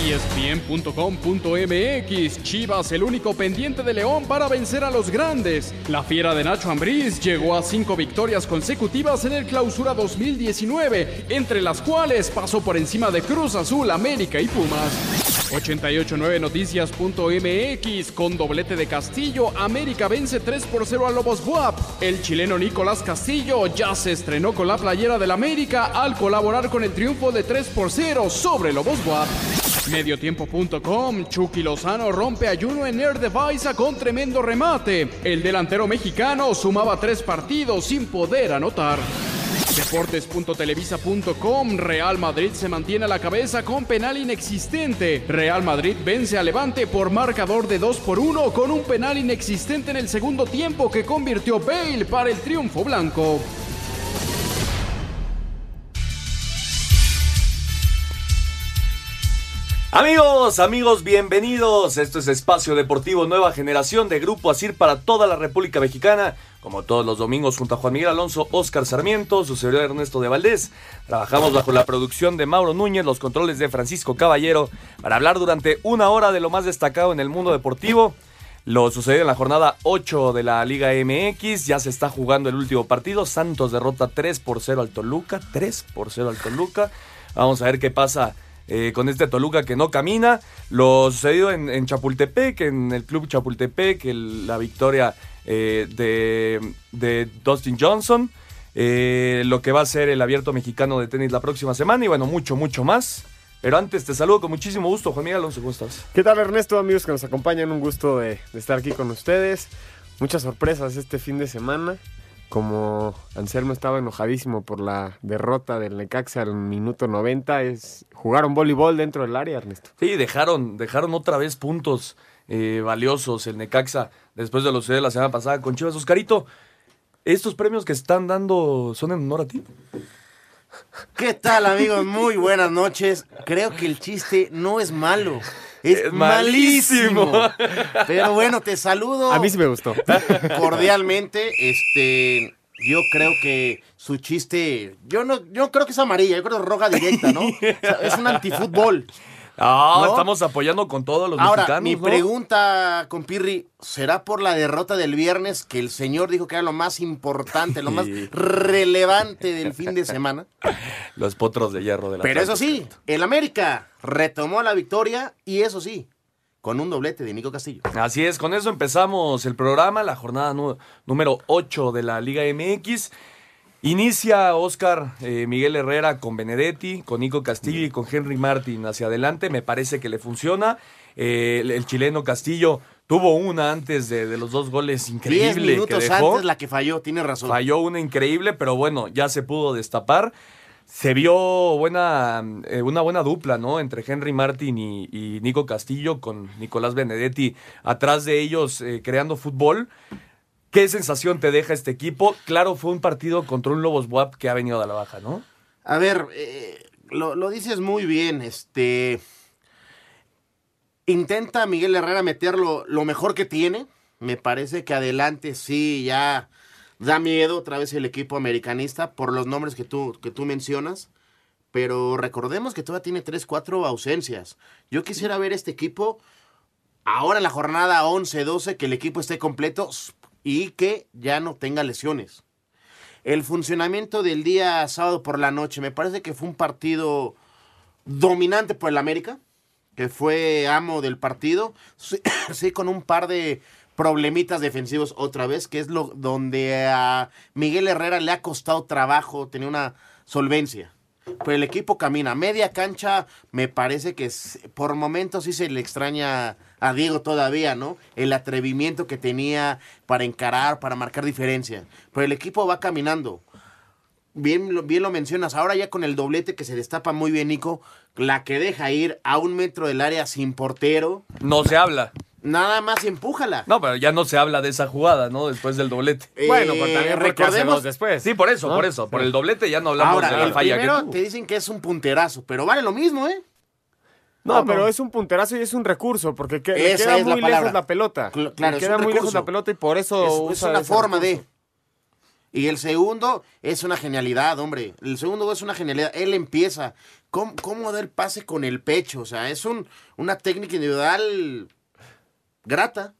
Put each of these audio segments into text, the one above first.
ESPN.com.mx Chivas, el único pendiente de León para vencer a los grandes. La fiera de Nacho Ambriz llegó a cinco victorias consecutivas en el Clausura 2019, entre las cuales pasó por encima de Cruz Azul, América y Pumas. 889noticias.mx con doblete de Castillo, América vence 3 por 0 a Lobos Guap. El chileno Nicolás Castillo ya se estrenó con la playera del América al colaborar con el triunfo de 3 por 0 sobre Lobos Guap. Mediotiempo.com, Chucky Lozano rompe ayuno en Air Device con tremendo remate. El delantero mexicano sumaba tres partidos sin poder anotar. Deportes.televisa.com Real Madrid se mantiene a la cabeza con penal inexistente. Real Madrid vence a Levante por marcador de 2 por 1 con un penal inexistente en el segundo tiempo que convirtió Bale para el triunfo blanco. Amigos, amigos, bienvenidos. Esto es Espacio Deportivo Nueva Generación de Grupo Asir para toda la República Mexicana. Como todos los domingos, junto a Juan Miguel Alonso, Oscar Sarmiento, su servidor Ernesto de Valdés. Trabajamos bajo la producción de Mauro Núñez, los controles de Francisco Caballero, para hablar durante una hora de lo más destacado en el mundo deportivo. Lo sucedido en la jornada 8 de la Liga MX. Ya se está jugando el último partido. Santos derrota 3 por 0 al Toluca. 3 por 0 al Toluca. Vamos a ver qué pasa eh, con este Toluca que no camina. Lo sucedido en, en Chapultepec, en el club Chapultepec, el- la victoria eh, de, Dustin Johnson. eh, lo que va a ser el abierto mexicano de tenis la próxima semana y bueno, mucho, mucho más. Pero antes te saludo con muchísimo gusto, Juan Miguel Alonso, ¿cómo estás? ¿Qué tal Ernesto, amigos que nos acompañan? Un gusto de estar aquí con ustedes. Muchas sorpresas este fin de semana. Como Anselmo estaba enojadísimo por la derrota del Necaxa al minuto 90, es, jugaron voleibol dentro del área, Ernesto. Sí, dejaron, dejaron otra vez puntos eh, valiosos el Necaxa después de lo sucedido la semana pasada con Chivas. Oscarito, ¿estos premios que están dando son en honor a ti? ¿Qué tal amigos? Muy buenas noches. Creo que el chiste no es malo. Es, Es malísimo. malísimo. Pero bueno, te saludo A mí sí me gustó. cordialmente. Este, yo creo que su chiste, yo no, yo creo que es amarilla, yo creo que es roja directa, ¿no? O sea, es un antifútbol. Ah, ¿No? estamos apoyando con todos los Ahora, mexicanos. mi ¿no? pregunta, compirri, ¿será por la derrota del viernes que el señor dijo que era lo más importante, lo más relevante del fin de semana? Los potros de hierro de la Pero eso sí, el América retomó la victoria y eso sí, con un doblete de Nico Castillo. Así es, con eso empezamos el programa, la jornada número 8 de la Liga MX. Inicia Oscar eh, Miguel Herrera con Benedetti, con Nico Castillo y con Henry Martin hacia adelante. Me parece que le funciona. Eh, el, el chileno Castillo tuvo una antes de, de los dos goles Diez increíble que minutos dejó. antes la que falló, tiene razón. Falló una increíble, pero bueno, ya se pudo destapar. Se vio buena, eh, una buena dupla, ¿no? Entre Henry Martin y, y Nico Castillo con Nicolás Benedetti atrás de ellos eh, creando fútbol. ¿Qué sensación te deja este equipo? Claro, fue un partido contra un Lobos Buap que ha venido a la baja, ¿no? A ver, eh, lo, lo dices muy bien, este... Intenta Miguel Herrera meterlo lo mejor que tiene. Me parece que adelante sí ya da miedo otra vez el equipo americanista por los nombres que tú, que tú mencionas. Pero recordemos que todavía tiene 3, 4 ausencias. Yo quisiera ver este equipo ahora en la jornada 11-12, que el equipo esté completo y que ya no tenga lesiones. El funcionamiento del día sábado por la noche, me parece que fue un partido dominante por el América, que fue amo del partido, sí, con un par de problemitas defensivos otra vez, que es lo donde a Miguel Herrera le ha costado trabajo, tenía una solvencia. Pero el equipo camina. Media cancha, me parece que s- por momentos sí se le extraña a Diego todavía, ¿no? El atrevimiento que tenía para encarar, para marcar diferencia. Pero el equipo va caminando. Bien, bien lo mencionas. Ahora ya con el doblete que se destapa muy bien, Nico, la que deja ir a un metro del área sin portero. No se habla. Nada más empújala. No, pero ya no se habla de esa jugada, ¿no? Después del doblete. Eh, bueno, pues también recordemos. después. Sí, por eso, ¿no? por eso. Por el doblete ya no hablamos Ahora, de la el falla primero que tuvo. te dicen que es un punterazo, pero vale lo mismo, ¿eh? No, pero es un punterazo y es un recurso, porque que- le Esa queda es la muy palabra. lejos la pelota. Cl- claro, le es queda un muy lejos recurso. la pelota y por eso Es, es usa una forma recurso. de. Y el segundo es una genialidad, hombre. El segundo es una genialidad. Él empieza. ¿Cómo, cómo da el pase con el pecho? O sea, es un, una técnica individual grata.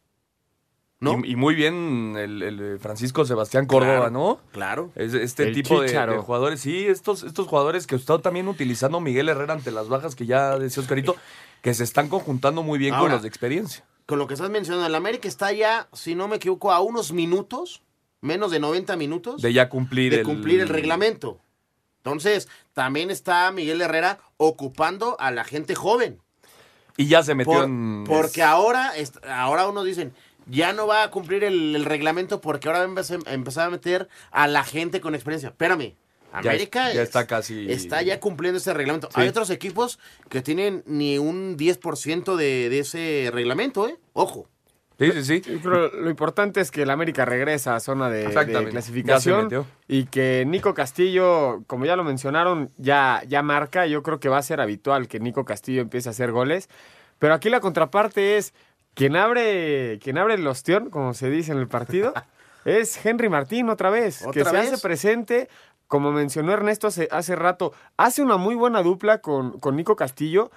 ¿No? Y, y muy bien el, el Francisco Sebastián Córdoba, Claro, ¿no? Claro. Es- este El tipo de, jugadores, sí, estos, estos jugadores que está también utilizando Miguel Herrera ante las bajas que ya decía Oscarito, que se están conjuntando muy bien con los de experiencia. Con lo que estás mencionando, el América está ya, si no me equivoco, a unos minutos, menos de 90 minutos, De ya cumplir de el cumplir el reglamento. Entonces, también está Miguel Herrera ocupando a la gente joven. Y ya se metió Por- en. porque ahora, ahora unos dicen, ya no va a cumplir el, el reglamento porque ahora va a empezar- a meter a la gente con experiencia. Espérame, América ya está casi- está ya cumpliendo ese reglamento. Sí. Hay otros equipos que tienen ni un 10% de, de ese reglamento, ¿eh? Ojo. Sí, sí, sí. Sí, pero lo importante es que el América regresa a zona de, de clasificación y que Nico Castillo, como ya lo mencionaron, ya, ya marca. Yo creo que va a ser habitual que Nico Castillo empiece a hacer goles. Pero aquí la contraparte es quien abre, quien abre el ostión, como se dice en el partido, es Henry Martín otra vez, que ¿Otra se vez? hace presente. Como mencionó Ernesto hace, hace rato, hace una muy buena dupla con, con Nico Castillo.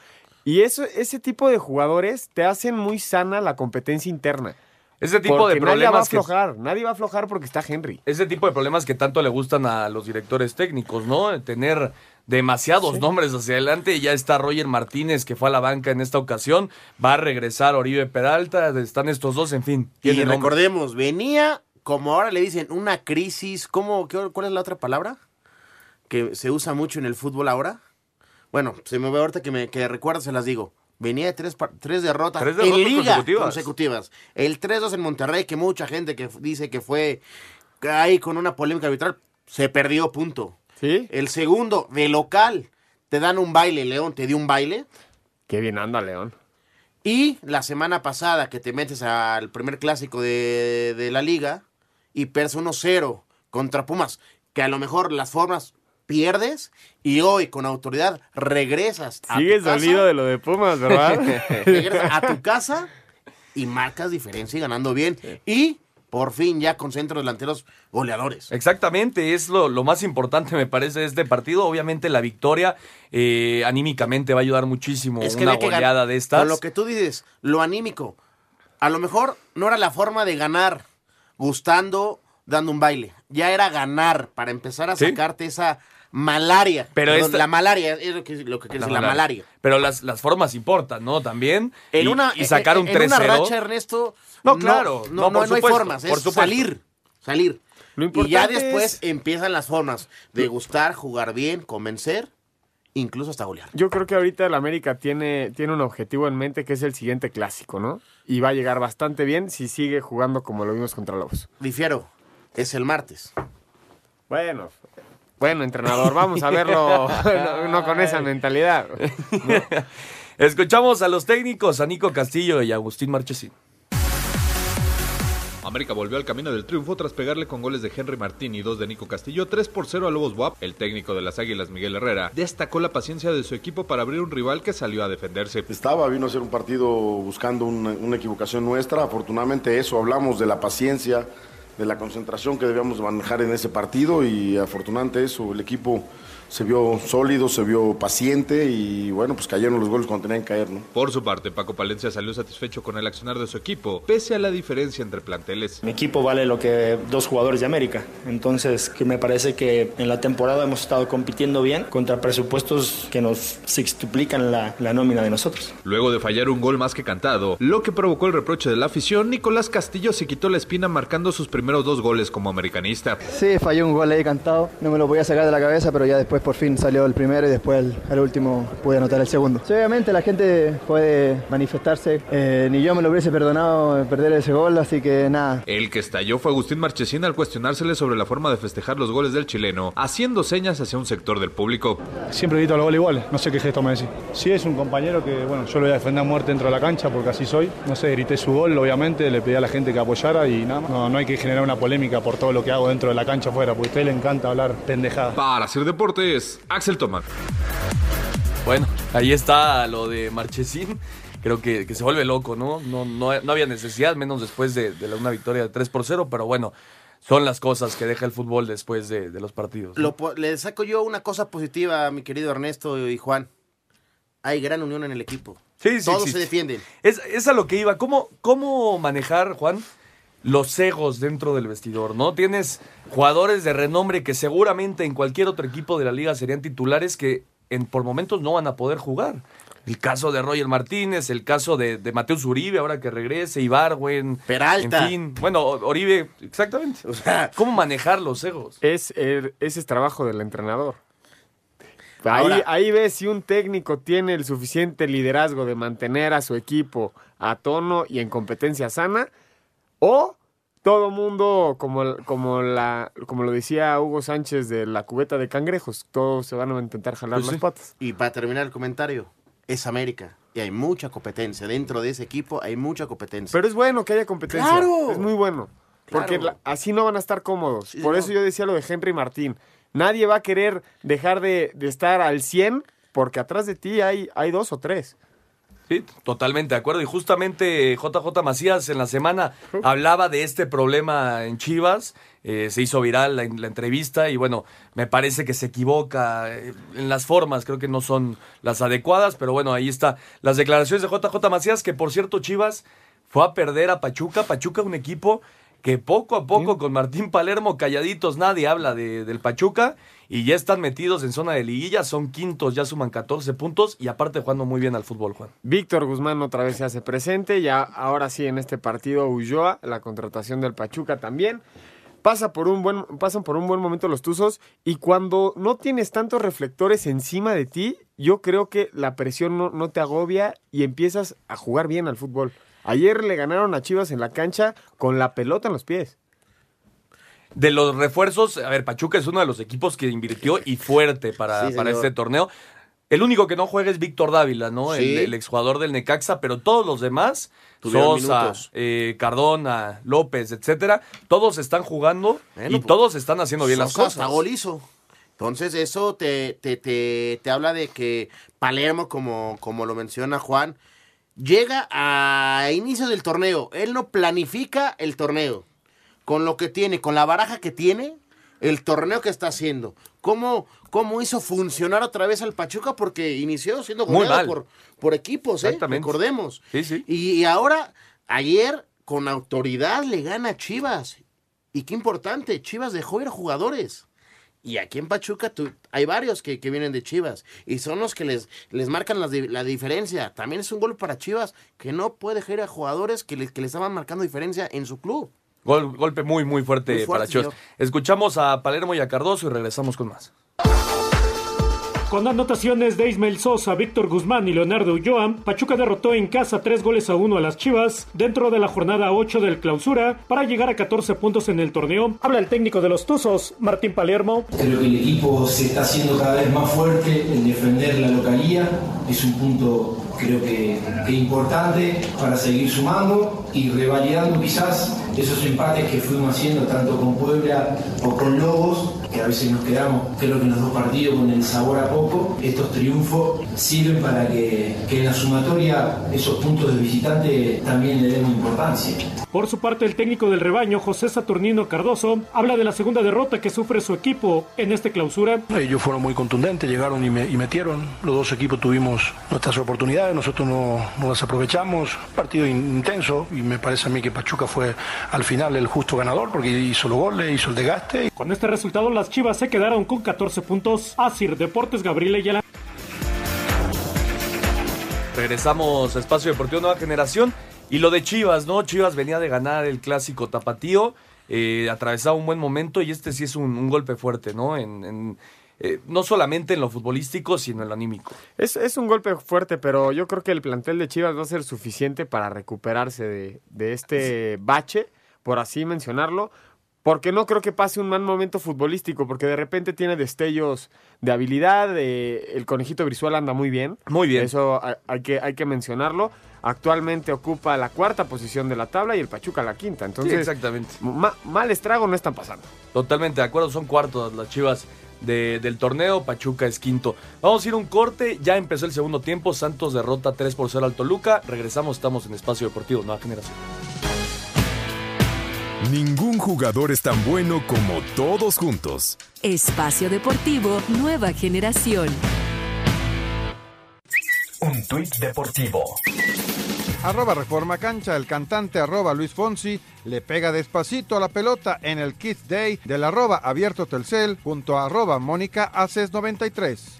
Y eso, ese tipo de jugadores te hacen muy sana la competencia interna. Ese tipo Porque de nadie va a problemas que. aflojar, nadie va a aflojar porque está Henry. Ese tipo de problemas que tanto le gustan a los directores técnicos, ¿no? Tener demasiados nombres hacia adelante. Ya está Roger Martínez, que fue a la banca en esta ocasión. Va a regresar Oribe Peralta. Están estos dos, en fin. Y nombre. recordemos, venía, como ahora le dicen, una crisis. ¿cómo, qué- ¿Cuál es la otra palabra? Que se usa mucho en el fútbol ahora. Bueno, se me ve ahorita que me que recuerdo, se las digo. Venía de tres, derrotas, Tres derrotas en liga consecutivas. consecutivas. El 3-2 en Monterrey, que mucha gente que dice que fue ahí con una polémica arbitral, se perdió, punto. ¿Sí? El segundo, de local, te dan un baile, León, te dio un baile. Qué bien anda León. Y la semana pasada que te metes al primer clásico de, de la liga y pierdes 1-0 contra Pumas, que a lo mejor las formas pierdes y hoy con autoridad regresas a Sigues tu casa, dolido de lo de Pumas, ¿verdad? regresas a tu casa y marcas diferencia y ganando bien. Y por fin ya con centros delanteros goleadores. Exactamente, es lo, lo más importante, me parece, de este partido. Obviamente, la victoria eh, anímicamente va a ayudar muchísimo. Es que una goleada de estas. Con lo que tú dices, lo anímico. A lo mejor no era la forma de ganar gustando, dando un baile. Ya era ganar para empezar a Sí. sacarte esa malaria. Pero Perdón, esta- La malaria, es lo que, lo que quiere decir, la malaria. Pero las, las formas importan, ¿no? También. En y, una, y sacar un en, en una 3-0. racha, Ernesto. No, claro. No, No, no, por no hay formas. por Es supuesto. salir. Salir. Lo Y ya importante después es- empiezan las formas de gustar, jugar bien, convencer, incluso hasta golear. Yo creo que ahorita el América tiene, tiene un objetivo en mente que es el siguiente clásico, ¿no? Y va a llegar bastante bien si sigue jugando como lo vimos contra Lobos. Difiero. Es el martes. Bueno, bueno, entrenador, vamos a verlo no, no con esa mentalidad. Escuchamos a los técnicos, a Nico Castillo y a Agustín Marchesín. América volvió al camino del triunfo tras pegarle con goles de Henry Martín y dos de Nico Castillo 3 por 0 a Lobos WAP. El técnico de las Águilas, Miguel Herrera, destacó la paciencia de su equipo para abrir un rival que salió a defenderse. Estaba, vino a ser un partido buscando una, una equivocación nuestra. Afortunadamente eso, hablamos de la paciencia, de la concentración que debíamos manejar en ese partido y afortunadamente eso, el equipo se vio sólido, se vio paciente y bueno, pues cayeron los goles cuando tenían que caer, ¿no? Por su parte, Paco Palencia salió satisfecho con el accionar de su equipo, pese a la diferencia entre planteles. Mi equipo vale lo que dos jugadores de América. Entonces, que me parece que en la temporada hemos estado compitiendo bien contra presupuestos que nos sextuplican la, la nómina de nosotros. Luego de fallar un gol más que cantado, lo que provocó el reproche de la afición, Nicolás Castillo se quitó la espina marcando sus primeros dos goles como americanista. Sí, falló un gol ahí cantado, no me lo podía sacar de la cabeza, pero ya después por fin salió el primero y después al, último pude anotar el segundo. Sí, obviamente la gente puede manifestarse, eh, ni yo me lo hubiese perdonado perder ese gol, así que nada. El que estalló fue Agustín Marchesín al cuestionársele sobre la forma de festejar los goles del chileno, haciendo señas hacia un sector del público. Siempre grito los goles igual, no sé qué gesto me decís. Sí, es un compañero que, bueno, yo lo voy a defender a muerte dentro de la cancha porque así soy. No sé, grité su gol, obviamente, le pedí a la gente que apoyara y nada, no, no hay que generar una polémica por todo lo que hago dentro de la cancha afuera, porque a usted le encanta hablar pendejada. Para hacer deportes, Axel Tomás. Bueno, ahí está lo de Marchesín. Creo que, que se vuelve loco, ¿no? No, no, no había necesidad, menos después de, de una victoria de 3 por 0, pero bueno, son las cosas que deja el fútbol después de, de los partidos. le saco yo una cosa positiva, mi querido Ernesto y Juan. Hay gran unión en el equipo. Sí, sí, Todos se defienden. Es, es, a lo que iba. ¿Cómo, ¿Cómo manejar, Juan, los egos dentro del vestidor, ¿no? Tienes jugadores de renombre que seguramente en cualquier otro equipo de la liga serían titulares que en, por momentos no van a poder jugar. El caso de Roger Martínez, el caso de, de Mateus Uribe, ahora que regrese, Ibargüen. Peralta. En fin. Bueno, Oribe, exactamente. O sea, ¿cómo manejar los egos? Es, ese es trabajo del entrenador. Ahí, ahí ves si un técnico tiene el suficiente liderazgo de mantener a su equipo a tono y en competencia sana, o todo mundo, como, como, la, como lo decía Hugo Sánchez de la cubeta de cangrejos, todos se van a intentar jalar pues las patas. Y para terminar el comentario, es América. Y hay mucha competencia. Dentro de ese equipo hay mucha competencia. Pero es bueno que haya competencia. ¡Claro! Es muy bueno. Porque así no van a estar cómodos. Por eso yo decía lo de Henry Martín. Nadie va a querer dejar de, estar al 100 porque atrás de ti hay, hay dos o tres. Sí, totalmente de acuerdo. Y justamente JJ Macías en la semana hablaba de este problema en Chivas. Eh, se hizo viral la, la, entrevista y bueno, me parece que se equivoca eh, en las formas, creo que no son las adecuadas, pero bueno, ahí está las declaraciones de JJ Macías, que por cierto Chivas fue a perder a Pachuca. Pachuca, un equipo que poco a poco con Martín Palermo calladitos nadie habla de, del Pachuca y ya están metidos en zona de liguilla, son quintos, ya suman 14 puntos y aparte jugando muy bien al fútbol, Juan. Víctor Guzmán otra vez se hace presente, ya ahora sí en este partido Ulloa, la contratación del Pachuca también. Por un buen, pasan por un buen momento los Tuzos y cuando no tienes tantos reflectores encima de ti, yo creo que la presión no, no te agobia y empiezas a jugar bien al fútbol. Ayer le ganaron a Chivas en la cancha con la pelota en los pies. De los refuerzos, a ver, Pachuca es uno de los equipos que invirtió y fuerte para, para este torneo. El único que no juega es Víctor Dávila, ¿no? El, exjugador del Necaxa, pero todos los demás, Sosa, eh, Cardona, López, etcétera, todos están jugando y pues, todos están haciendo bien las cosas. Hasta gol hizo. Entonces, eso te, te, te, te, habla de que Palermo, como, como lo menciona Juan, llega a inicio del torneo. Él no planifica el torneo. Con lo que tiene, con la baraja que tiene, el torneo que está haciendo. ¿Cómo, cómo hizo funcionar otra vez al Pachuca? Porque inició siendo goleado por, por equipos, ¿eh? Recordemos. Sí, sí. Y, ahora, ayer, con autoridad le gana Chivas. Y qué importante, Chivas dejó ir a jugadores. Y aquí en Pachuca hay varios que, vienen de Chivas y son los que les, les marcan la, la, diferencia. También es un gol para Chivas que no puede dejar a jugadores que, que le estaban marcando diferencia en su club. Golpe muy, muy fuerte, para Chivas. Escuchamos a Palermo y a Cardoso y regresamos con más. Con anotaciones de Ismael Sosa, Víctor Guzmán y Leonardo Ulloa, Pachuca derrotó en casa tres goles a uno a las Chivas dentro de la jornada 8 del clausura para llegar a 14 puntos en el torneo. Habla el técnico de los Tuzos, Martín Palermo. Creo que el equipo se está haciendo cada vez más fuerte en defender la localía. Es un punto creo que, que importante para seguir sumando y revalidando quizás esos empates que fuimos haciendo tanto con Puebla o con Lobos que a veces nos quedamos, creo que en los dos partidos, con el sabor a poco. Estos triunfos sirven para que, que en la sumatoria esos puntos de visitante también le demos importancia. Por su parte, el técnico del rebaño, José Saturnino Cardoso, habla de la segunda derrota que sufre su equipo en esta clausura. Ellos fueron muy contundentes, llegaron y, metieron. Los dos equipos tuvimos nuestras oportunidades, nosotros no, no, las aprovechamos. Partido intenso y me parece a mí que Pachuca fue al final el justo ganador porque hizo los goles, hizo el desgaste. Con este resultado, las Chivas se quedaron con 14 puntos. Asir Deportes Gabriel Ayala. Regresamos a Espacio Deportivo Nueva Generación. Y lo de Chivas, ¿no? Chivas venía de ganar el clásico tapatío. eh, atravesaba un buen momento y este sí es un, un golpe fuerte, ¿no? En, en, eh, no solamente en lo futbolístico, sino en lo anímico. Es, es, un golpe fuerte, pero yo creo que el plantel de Chivas va a ser suficiente para recuperarse de, de este bache, por así mencionarlo, porque no creo que pase un mal momento futbolístico, porque de repente tiene destellos de habilidad, eh, el conejito visual anda muy bien. Muy bien. Eso hay que, hay que mencionarlo. Actualmente ocupa la cuarta posición de la tabla y el Pachuca la quinta. Entonces, sí, exactamente. Ma mal estrago no están pasando. Totalmente de acuerdo, son cuartos las Chivas de, del torneo, Pachuca es quinto. Vamos a ir a un corte, ya empezó el segundo tiempo, Santos derrota 3 por 0 al Toluca. Regresamos, estamos en Espacio Deportivo, Nueva Generación. Ningún jugador es tan bueno como todos juntos. Espacio Deportivo Nueva Generación. Un tuit deportivo. Arroba Reforma Cancha, el cantante arroba Luis Fonsi le pega despacito a la pelota en el Kids Day del arroba abierto Telcel junto a arroba Mónica Aces 93.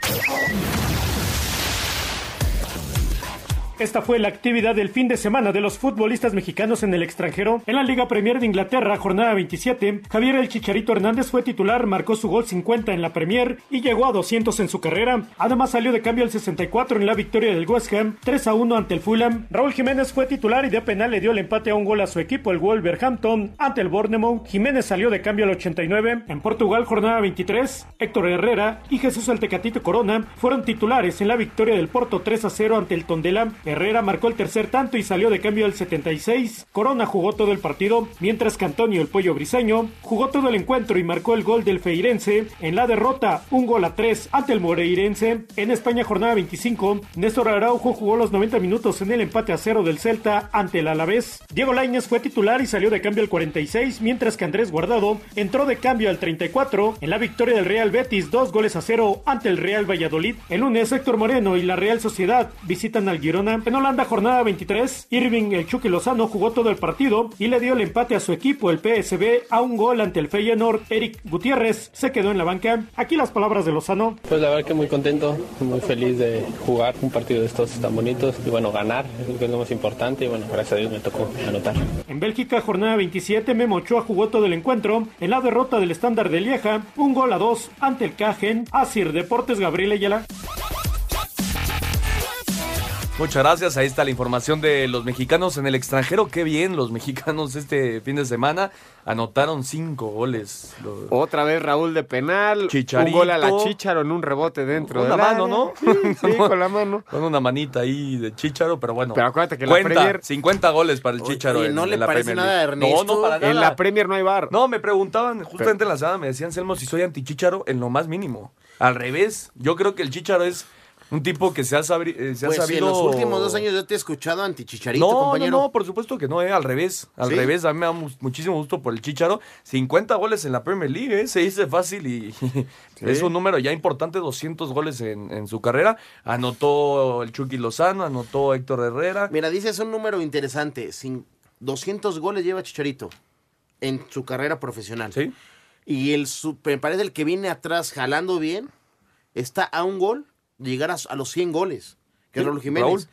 Esta fue la actividad del fin de semana de los futbolistas mexicanos en el extranjero. En la Liga Premier de Inglaterra, jornada 27, Javier El Chicharito Hernández fue titular, marcó su gol 50 en la Premier y llegó a 200 en su carrera. Además salió de cambio el 64 en la victoria del West Ham, 3 a 1 ante el Fulham. Raúl Jiménez fue titular y de penal le dio el empate a un gol a su equipo, el Wolverhampton, ante el Bournemouth. Jiménez salió de cambio al 89. En Portugal, jornada 23, Héctor Herrera y Jesús El Tecatito Corona fueron titulares en la victoria del Porto 3 a 0 ante el Tondela. Herrera marcó el tercer tanto y salió de cambio al 76. Corona jugó todo el partido, mientras que Antonio el Pollo Briseño jugó todo el encuentro y marcó el gol del Feirense. En la derrota, un gol a 3 ante el Moreirense. En España, jornada 25, Néstor Araujo jugó los 90 minutos en el empate a 0 del Celta ante el Alavés. Diego Lainez fue titular y salió de cambio al 46, mientras que Andrés Guardado entró de cambio al 34 en la victoria del Real Betis, dos goles a 0 ante el Real Valladolid. El lunes, Héctor Moreno y la Real Sociedad visitan al Girona. En Holanda, jornada 23, Irving el Chucky Lozano jugó todo el partido y le dio el empate a su equipo, el PSB, a un gol ante el Feyenoord. Eric Gutiérrez se quedó en la banca. Aquí las palabras de Lozano. Pues la verdad que muy contento, muy feliz de jugar un partido de estos tan bonitos y bueno, ganar, es lo más importante y bueno, gracias a Dios me tocó anotar. En Bélgica, jornada 27, Memo Ochoa jugó todo el encuentro. En la derrota del estándar de Lieja, un gol a dos ante el Cajen. Asir Deportes Gabriel Ayala. Muchas gracias. Ahí está la información de los mexicanos en el extranjero. Qué bien, los mexicanos este fin de semana anotaron cinco goles. Otra vez Raúl de penal. Chicharito. Un gol a la Chicharo en un rebote dentro con de la mano, ¿no? Sí, sí, con la mano. Con una manita ahí de Chicharo, pero bueno. Pero acuérdate que cuenta, la Premier... 50 goles para el Chicharo. Oye, ¿no en, le en la parece Premier nada a. Ernesto? No, no, para nada. En la Premier no hay bar. No, me preguntaban justamente en la semana, me decían, Selmo, si soy anti-Chicharo en lo más mínimo. Al revés, yo creo que el Chicharo es un tipo que se ha, sabri- eh, se ha Pues sabido... en los últimos dos años yo te he escuchado anti-chicharito, no, compañero. No, no, por supuesto que no, eh, al revés. Al ¿Sí? revés, a mí me da mu- muchísimo gusto por el Chicharo. 50 goles en la Premier League, eh, se dice fácil y es un número ya importante, 200 goles en, en su carrera. Anotó el Chucky Lozano, anotó Héctor Herrera. Mira, dices un número interesante. Sin 200 goles lleva Chicharito en su carrera profesional. Sí. Y el me parece el que viene atrás jalando bien está a un gol llegar a, a los 100 goles. Que es Raúl Jiménez. Raúl.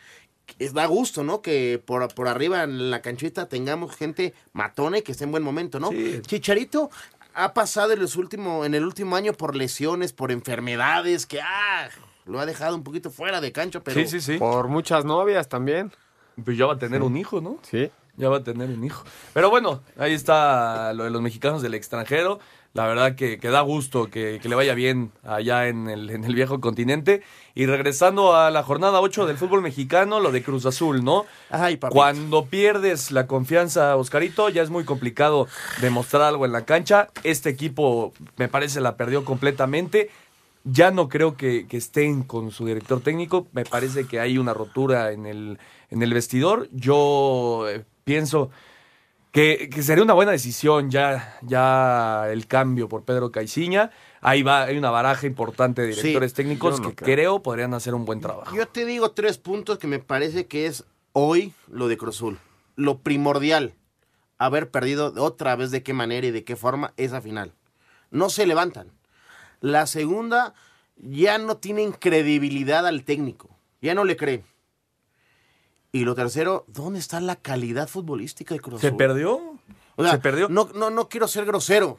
Es, da gusto, ¿no? Que por, por arriba en la canchita tengamos gente matona y que esté en buen momento, ¿no? Sí. Chicharito ha pasado en, los último, en el último año por lesiones, por enfermedades, que ah, lo ha dejado un poquito fuera de cancha, pero Sí, sí, sí. Por muchas novias también. Pues ya va a tener un hijo, ¿no? Sí. Ya va a tener un hijo. Pero bueno, ahí está lo de los mexicanos del extranjero. La verdad que, que da gusto que, que le vaya bien allá en el, en el viejo continente. Y regresando a la jornada 8 del fútbol mexicano, lo de Cruz Azul, ¿no? Ay. Cuando pierdes la confianza, Oscarito, ya es muy complicado demostrar algo en la cancha. Este equipo, me parece, la perdió completamente. Ya no creo que, que estén con su director técnico. Me parece que hay una rotura en el, en el vestidor. Yo eh, pienso que, que sería una buena decisión ya, ya el cambio por Pedro Caiciña. Ahí va, hay una baraja importante de Sí, directores técnicos no que creo. creo podrían hacer un buen trabajo. Yo te digo tres puntos que me parece que es hoy lo de Cruzul. Lo primordial, haber perdido otra vez de qué manera y de qué forma esa final. No se levantan. La segunda, ya no tienen credibilidad al técnico. Ya no le creen. Y lo tercero, ¿dónde está la calidad futbolística de Cruz ¿Se perdió? O O sea, Se perdió. No, no, no quiero ser grosero,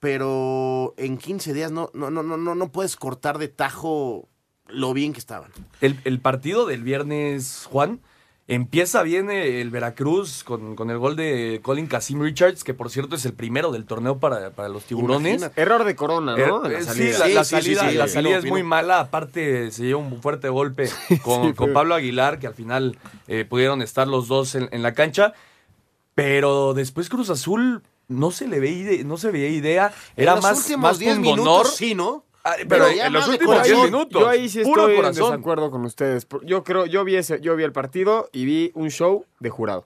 pero en 15 días no, no, no, no, no, no puedes cortar de tajo lo bien que estaban. El, el partido del viernes, Juan, empieza bien el Veracruz con, con el gol de Colin Casim Richards, que por cierto es el primero del torneo para, para los tiburones. Imagínate. Error de Corona, ¿no? Eh, La salida. Sí, la, la Sí, sí, salida, sí, la sí, salida opino, es muy mala. Aparte, se lleva un fuerte golpe con, con Pablo Aguilar, que al final eh, pudieron estar los dos en, en la cancha. Pero después Cruz Azul no se le ve ide- no se veía idea. Era en los más, últimos más 10 un minutos, sí, ¿no? Ah, pero en los últimos corazón. 10 minutos. Yo ahí sí puro estoy en corazón. desacuerdo con ustedes. Yo creo, yo vi ese, yo vi el partido y vi un show de jurado.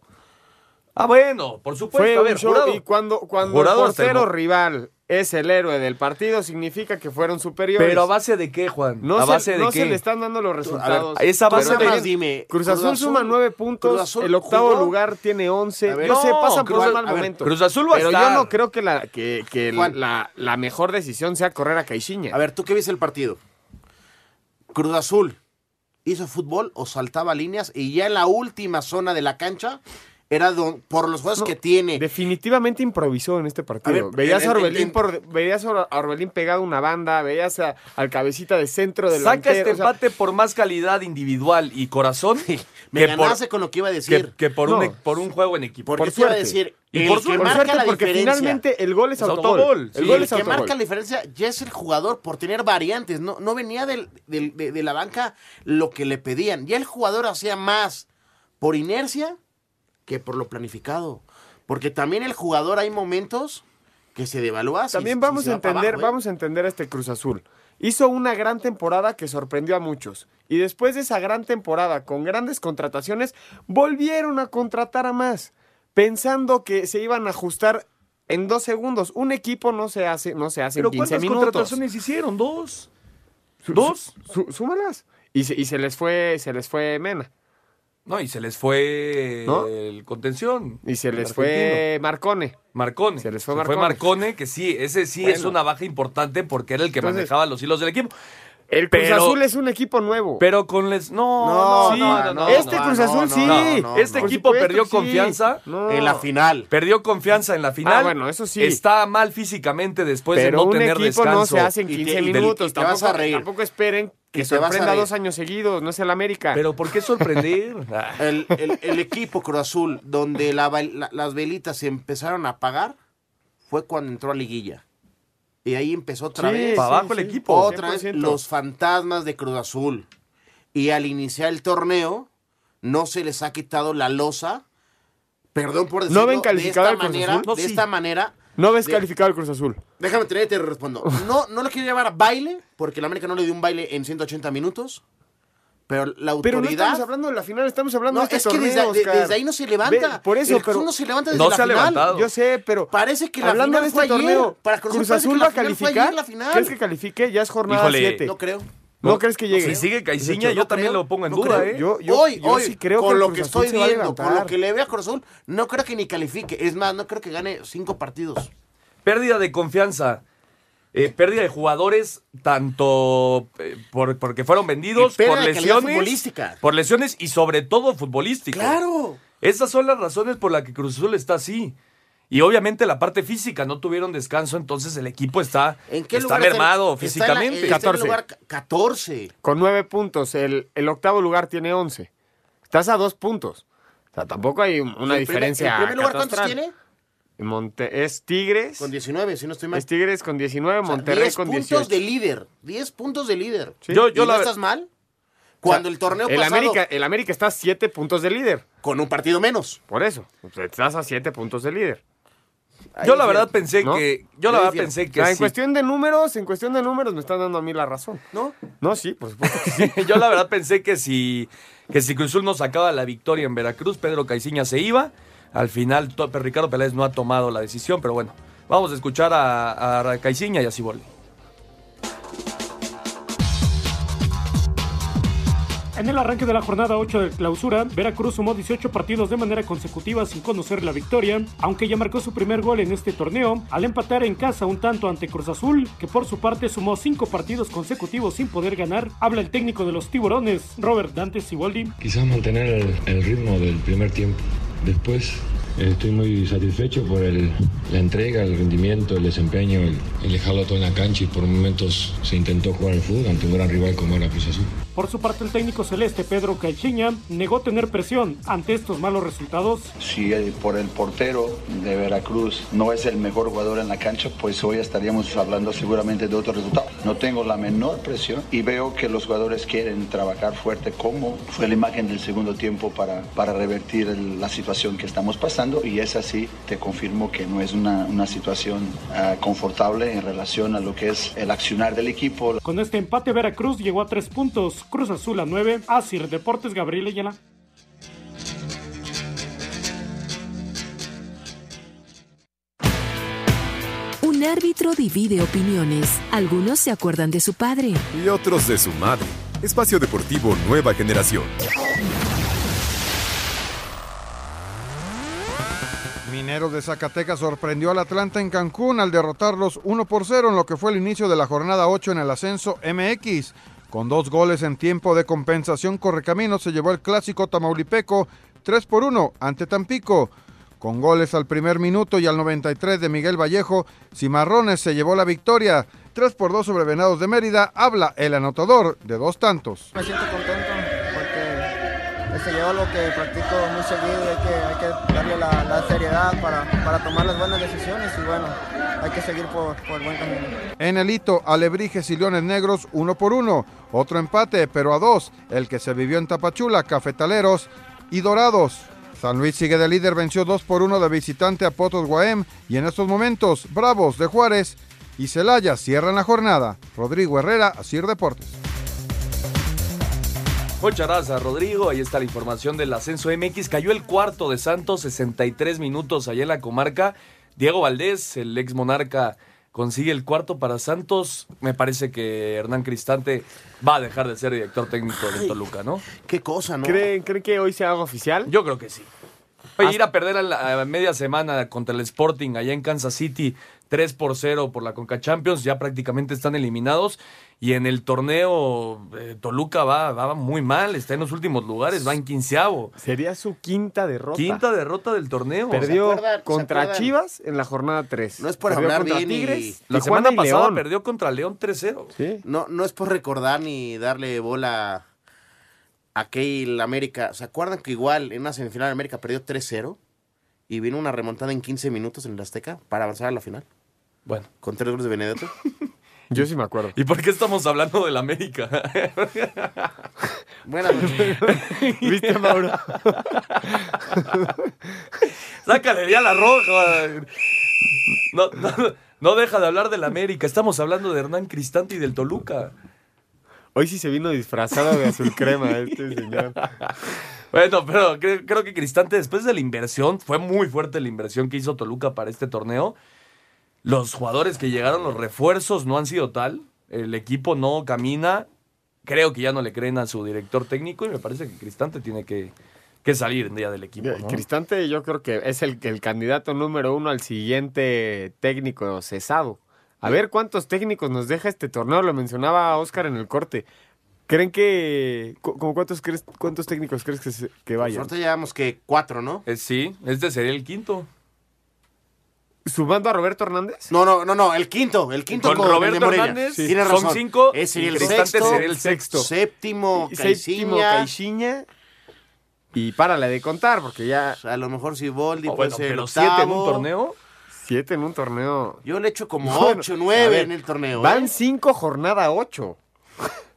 Ah, bueno, por supuesto. Fue a un show Jurado. y cuando, cuando Jurado portero rival es el héroe del partido, significa que fueron superiores. Pero a base de qué, Juan? no a se, base de no qué. se le están dando los resultados. a esa base de- dime, Cruz Cruz Azul, Azul- suma nueve puntos, Cruz Azul el octavo jugó- lugar tiene once. Ver, no, pasan por Cruz- un mal ver, momento. Cruz Azul va a Pero yo estar. no creo que, la, que, que el- Juan. la, la mejor decisión sea correr a Caixinha. A ver, ¿tú qué viste el partido? Cruz Azul hizo fútbol o saltaba líneas y ya en la última zona de la cancha era don- por los juegos No, que tiene. Definitivamente improvisó en este partido. A ver, veías, en- a Orbelín en- por- veías a Orbelín pegado a una banda, veías a- al cabecita de centro del Saca este empate por más calidad individual y corazón Me que por, ganaste con lo que iba a decir. que por, No. un, por un juego en equipo. Porque por te iba a suerte. decir, Y el por que suerte, Por marca suerte, la porque diferencia. finalmente el gol es Es autogol. autogol, El sí. gol el es que autogol. marca la diferencia ya es el jugador por tener variantes. No, no venía del- del- de, de la banca lo que le pedían. Ya el jugador hacía más por inercia que por lo planificado. Porque también el jugador hay momentos que se devalúa. También si vamos se a entender, abajo, ¿eh? vamos a entender a este Cruz Azul. Hizo una gran temporada que sorprendió a muchos. Y después de esa gran temporada, con grandes contrataciones, volvieron a contratar a más, pensando que se iban a ajustar en dos segundos. Un equipo no se hace, no se hace en Pero 15 ¿cuántas minutos. contrataciones hicieron? ¿Dos? ¿Dos? súmalas. Y se, y se les fue, se les fue Mena. No, y se les fue ¿No? el contención. Y se les fue Marcone. Marcone. Se les fue Marcone. Marcone. que sí, ese sí Bueno. es una baja importante porque era el que Entonces- manejaba los hilos del equipo. El Cruz Pero- Azul es un equipo nuevo. Pero con les. No, No, no, Sí, no, no, no, este no, Cruz Azul no, sí. no, no, este equipo supuesto perdió sí. confianza. No. En la final. Perdió confianza en la final. Ah, bueno, eso sí. Está mal físicamente después Pero de no un tener equipo descanso. no se hace en Y te- 15 y te- minutos. y te vas tampoco, a reír. tampoco esperen que sorprenda dos años seguidos. No es el América. Pero ¿por qué sorprender? Ah, El, el- el equipo Cruz Azul, donde la vel- la- las velitas se empezaron a apagar, fue cuando entró a Liguilla. Y ahí empezó otra Sí, vez. Para abajo el sí. equipo. Otra vez 100%. los fantasmas de Cruz Azul. Y al iniciar el torneo, no se les ha quitado la losa. Perdón por decirlo. ¿No ven de esta manera. No, de sí. esta manera. No ves calificado el Cruz Azul. Déjame tener y te respondo. No, no lo quiero llamar a baile, porque el América no le dio un baile en 180 minutos. Pero la Pero no autoridad. estamos hablando de la final, estamos hablando No, de este es que desde, torneo, de- Oscar. desde ahí no se levanta. Ve, por eso, el Cruz pero- no se levanta desde No la se ha final. levantado. Yo sé, pero Parece que la hablando final de fue este ayer. torneo, Para Cruz, Azul que va la a fue calificar. ayer, la final. ¿Crees que califique? Ya es jornada Híjole. 7. No creo. ¿No, crees que llegue? Si sigue Caixinha, No yo también creo, lo pongo en no duda, creo. ¿eh? Yo, yo, hoy, yo hoy, sí creo con que lo que estoy viendo, con lo que le veo a Cruz Azul, no creo que ni califique. Es más, no creo que gane cinco partidos. Pérdida de confianza. eh, pérdida de jugadores, tanto eh, por, porque fueron vendidos, por lesiones. futbolística. Por lesiones y sobre todo futbolístico. ¡Claro! Esas son las razones por las que Cruz Azul está así. Y obviamente la parte física, no tuvieron descanso, entonces el equipo está, ¿En qué está lugar mermado está en- está en la- físicamente. en el 14. lugar ca- 14. Con 9 puntos. El, el octavo lugar tiene 11. Estás a 2 puntos. O sea, tampoco hay una ¿El primer- diferencia. ¿El primer lugar cuántos tiene? Monte es Tigres. Con 19, si no estoy mal. Es Tigres con 19, O sea, Monterrey 10 con puntos 18. de líder. 10 puntos de líder. Sí. Yo- ¿Y yo no la- estás mal? Cuando el torneo el pasado, América, el América está a 7 puntos de líder. con un partido menos. Por eso. O sea, Estás a 7 puntos de líder. Yo la verdad pensé ¿No? que. Yo la verdad pensé O que sea, en sí. cuestión de números, en cuestión de números me están dando a mí la razón. ¿No? No, sí, por supuesto que sí. Yo la verdad pensé que si, que si Cruz Azul no sacaba la victoria en Veracruz, Pedro Caiciña se iba. Al final, Ricardo Peláez no ha tomado la decisión, pero bueno, vamos a escuchar a, a Caiciña y a Ciboldi. En el arranque de la jornada 8 del clausura, Veracruz sumó 18 partidos de manera consecutiva sin conocer la victoria, aunque ya marcó su primer gol en este torneo al empatar en casa un tanto ante Cruz Azul, que por su parte sumó 5 partidos consecutivos sin poder ganar. Habla el técnico de los tiburones, Robert Dante Siboldi. Quizás mantener el, el ritmo del primer tiempo. Después Estoy muy satisfecho por el, la entrega, el rendimiento, el desempeño, el, el dejarlo todo en la cancha y por momentos se intentó jugar al fútbol ante un gran rival como era Cruz Azul. Por su parte, el técnico celeste Pedro Caixinha negó tener presión ante estos malos resultados. Si eh, por el portero de Veracruz no es el mejor jugador en la cancha, pues hoy estaríamos hablando seguramente de otro resultado. No tengo la menor presión y veo que los jugadores quieren trabajar fuerte como fue la imagen del segundo tiempo para, para revertir el- la situación que estamos pasando y es así, te confirmo que no es una, una situación ah, confortable en relación a lo que es el accionar del equipo. Con este empate, Veracruz llegó a tres puntos, Cruz Azul a nueve. Asir Deportes, Gabriel Ayala. Un árbitro divide opiniones. Algunos se acuerdan de su padre. Y otros de su madre. Espacio Deportivo Nueva Generación. Mineros de Zacatecas sorprendió al Atlanta en Cancún al derrotarlos 1 por 0 en lo que fue el inicio de la jornada 8 en el ascenso MX. Con dos goles en tiempo de compensación, Correcaminos se llevó el clásico tamaulipeco 3 por 1 ante Tampico. Con goles al primer minuto y al 93 de Miguel Vallejo, Cimarrones se llevó la victoria. 3 por 2 sobre Venados de Mérida, habla el anotador de dos tantos. Este, yo lo que practico muy seguido hay que, hay que darle la, la seriedad para, para tomar las buenas decisiones y bueno, hay que seguir por, por el buen camino. En el hito, Alebrijes y Leones Negros uno por uno. Otro empate, pero a dos. El que se vivió en Tapachula, Cafetaleros y Dorados. San Luis sigue de líder, venció 2 por 1 de visitante a Potos Guaem. Y en estos momentos, Bravos de Juárez y Celaya cierran la jornada. Rodrigo Herrera, Asir Deportes. Muchas gracias, Rodrigo. Ahí está la información del ascenso MX. Cayó el cuarto de Santos, 63 minutos allá en la comarca. Diego Valdés, el ex monarca, consigue el cuarto para Santos. Me parece que Hernán Cristante va a dejar de ser director técnico de Toluca, ¿no? Qué cosa, ¿no? ¿Creen, ¿Creen que hoy se haga oficial? Yo creo que sí. Oye, ir a perder a la a media semana contra el Sporting allá en Kansas City, 3 por 0 por la Conca Champions, ya prácticamente están eliminados. Y en el torneo, eh, Toluca va, va muy mal, está en los últimos lugares, va en quinceavo. Sería su quinta derrota. Quinta derrota del torneo. Perdió ¿Se acuerdan? ¿Se contra? Chivas en la jornada 3. No es por Perdió hablar contra bien y- Tigres, La Tijuana semana y pasada León. perdió contra León 3-0. Sí. No, no es por recordar ni darle bola a aquel América. ¿Se acuerdan que igual en una semifinal América perdió 3-0? Y vino una remontada en 15 minutos en el Azteca para avanzar a la final. Bueno. Con tres goles de Benedetto. Yo sí me acuerdo. ¿Y por qué estamos hablando del América? Buenas noches. ¿Viste, Mauro? Sácale ya la roja. No, no, no deja de hablar del América. Estamos hablando de Hernán Cristante y del Toluca. Hoy sí se vino disfrazado de azul crema este señor. Bueno, pero creo, creo que Cristante, después de la inversión, fue muy fuerte la inversión que hizo Toluca para este torneo. Los jugadores que llegaron, los refuerzos, no han sido tal. El equipo no camina. Creo que ya no le creen a su director técnico y me parece que Cristante tiene que, que salir en día del equipo. ¿no? Cristante yo creo que es el, el candidato número uno al siguiente técnico cesado. A ver cuántos técnicos nos deja este torneo, lo mencionaba Oscar en el corte. ¿Creen que... como cuántos, crees, cuántos técnicos crees que, se- que vayan? Nosotros llevamos que cuatro, ¿no? Eh, sí, este sería el quinto. ¿Sumando a Roberto Hernández? No, no, no, no, el quinto, el quinto Con con, el de Roberto. Hernández, Sí. sí. Son cinco, Ese y el sexto, sería el sexto. Séptimo, Y Séptimo, Caixinha. Caixinha. Y párale de contar, porque ya... A lo mejor si Boldi Oh, puede bueno, ser el pero siete en un torneo. Siete en un torneo. Yo le echo como Bueno, ocho, nueve ver, en el torneo. Van ¿eh? cinco, jornada ocho.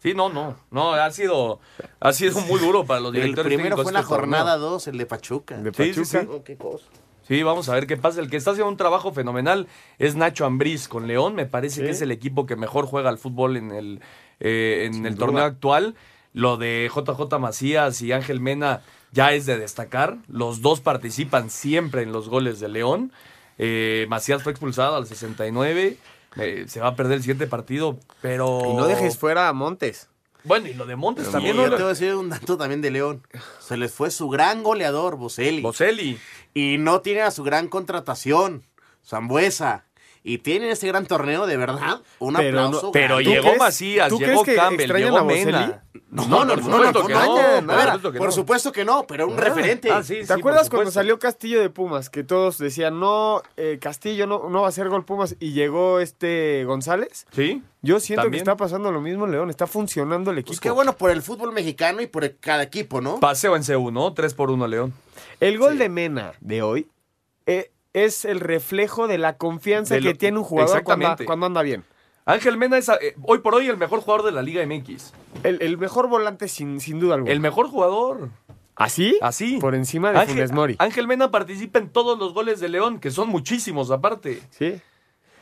Sí, no, no. No, ha sido, ha sido muy duro para los El directores primero técnicos fue en la este torneo. jornada dos, el de Pachuca. De Sí, sí, Pachuca. sí. Oh, qué cosa. Sí, vamos a ver qué pasa. El que está haciendo un trabajo fenomenal es Nacho Ambriz con León. Me parece que es el equipo que mejor juega al fútbol en el, eh, en Sin el duda. torneo actual. Lo de JJ Macías y Ángel Mena ya es de destacar. Los dos participan siempre en los goles de León. Eh, Macías fue expulsado al 69. Eh, se va a perder el siguiente partido, pero... Y no dejes fuera a Montes. Bueno, y lo de Montes Y también. yo ¿no? te voy a decir un dato también de León. Se les fue su gran goleador, Boselli. Boselli. Y no tiene a su gran contratación, Zambuesa. Y tienen este gran torneo, de verdad, un Pero no- aplauso. pero grande. llegó Macías, ¿tú llegó crees Campbell, llegó? Mena. No, no, no, por no, por supuesto que no. pero un Ah, referente. ah, sí, ¿Te acuerdas cuando salió Castillo de Pumas? Que todos decían, no, eh, Castillo no, no va a hacer gol Pumas. Y llegó este González. Sí. Yo siento También. que está pasando lo mismo en León. Está funcionando el equipo. Pues qué bueno por el fútbol mexicano y por cada equipo, ¿no? Paseo en CU, ¿no? 3 por 1 León. El gol de Mena de hoy eh, es el reflejo de la confianza De lo- que tiene un jugador cuando, anda bien. Ángel Mena es eh, hoy por hoy el mejor jugador de la Liga MX. El, el mejor volante sin, sin duda alguna. El mejor jugador. ¿Así? Así. Por encima de Ángel, Funes Mori. Ángel Mena participa en todos los goles de León, que son muchísimos aparte. Sí.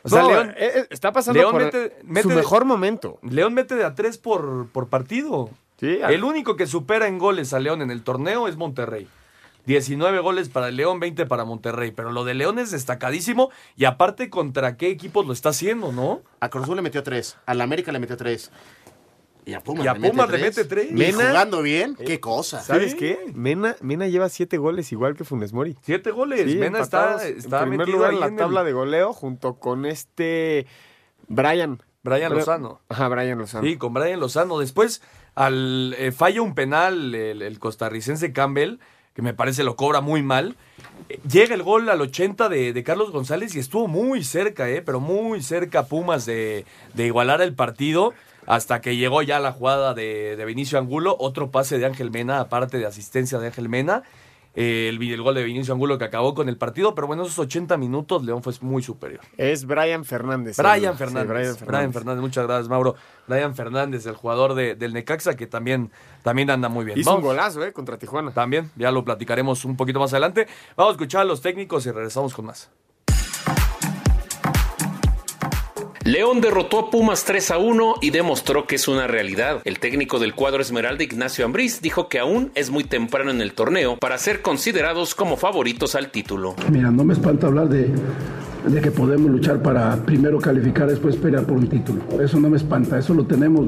O sea, No, León eh, eh, está pasando León por mete- su mejor momento. León mete de a tres por, por partido. Sí, El único que supera en goles a León en el torneo es Monterrey. 19 goles para el León, 20 para Monterrey. Pero lo de León es destacadísimo. Y aparte, ¿contra qué equipos lo está haciendo, no? A Cruz Azul le metió tres, a la América le metió tres. Y a Pumas, Y a le, mete Pumas le tres. mete tres. Y Mena- jugando bien, qué cosa. ¿Sabes Sí. qué? Mena, Mena lleva siete goles igual que Funes Mori. Siete goles. Sí, Mena está, está en primer metido lugar en la en tabla el- de goleo junto con este Brian. Brian Pero- Lozano. Ajá, Brian Lozano. Sí, con Brian Lozano. Después, al eh, falla un penal el, el costarricense Campbell, que me parece lo cobra muy mal. Llega el gol al 80 de, de Carlos González y estuvo muy cerca, eh, pero muy cerca Pumas de, de igualar el partido. Hasta que llegó ya la jugada de, de Vinicio Angulo, otro pase de Ángel Mena, aparte de asistencia de Ángel Mena. Eh, el, el gol de Vinicio Angulo que acabó con el partido, pero bueno, esos 80 minutos León fue muy superior. Es Brian Fernández. Brian Sí, Fernández. Brian Brian Fernández. muchas gracias, Mauro. Brian Fernández, el jugador de- del Necaxa, que también, también anda muy bien. Hizo un golazo, ¿eh? Contra Tijuana. También, ya lo platicaremos un poquito más adelante. Vamos a escuchar a los técnicos y regresamos con más. León derrotó a Pumas 3 a 1 y demostró que es una realidad. El técnico del cuadro Esmeralda, Ignacio Ambriz, dijo que aún es muy temprano en el torneo para ser considerados como favoritos al título. Mira, no me espanta hablar de, de que podemos luchar para primero calificar, después pelear por un título. Eso no me espanta, eso lo tenemos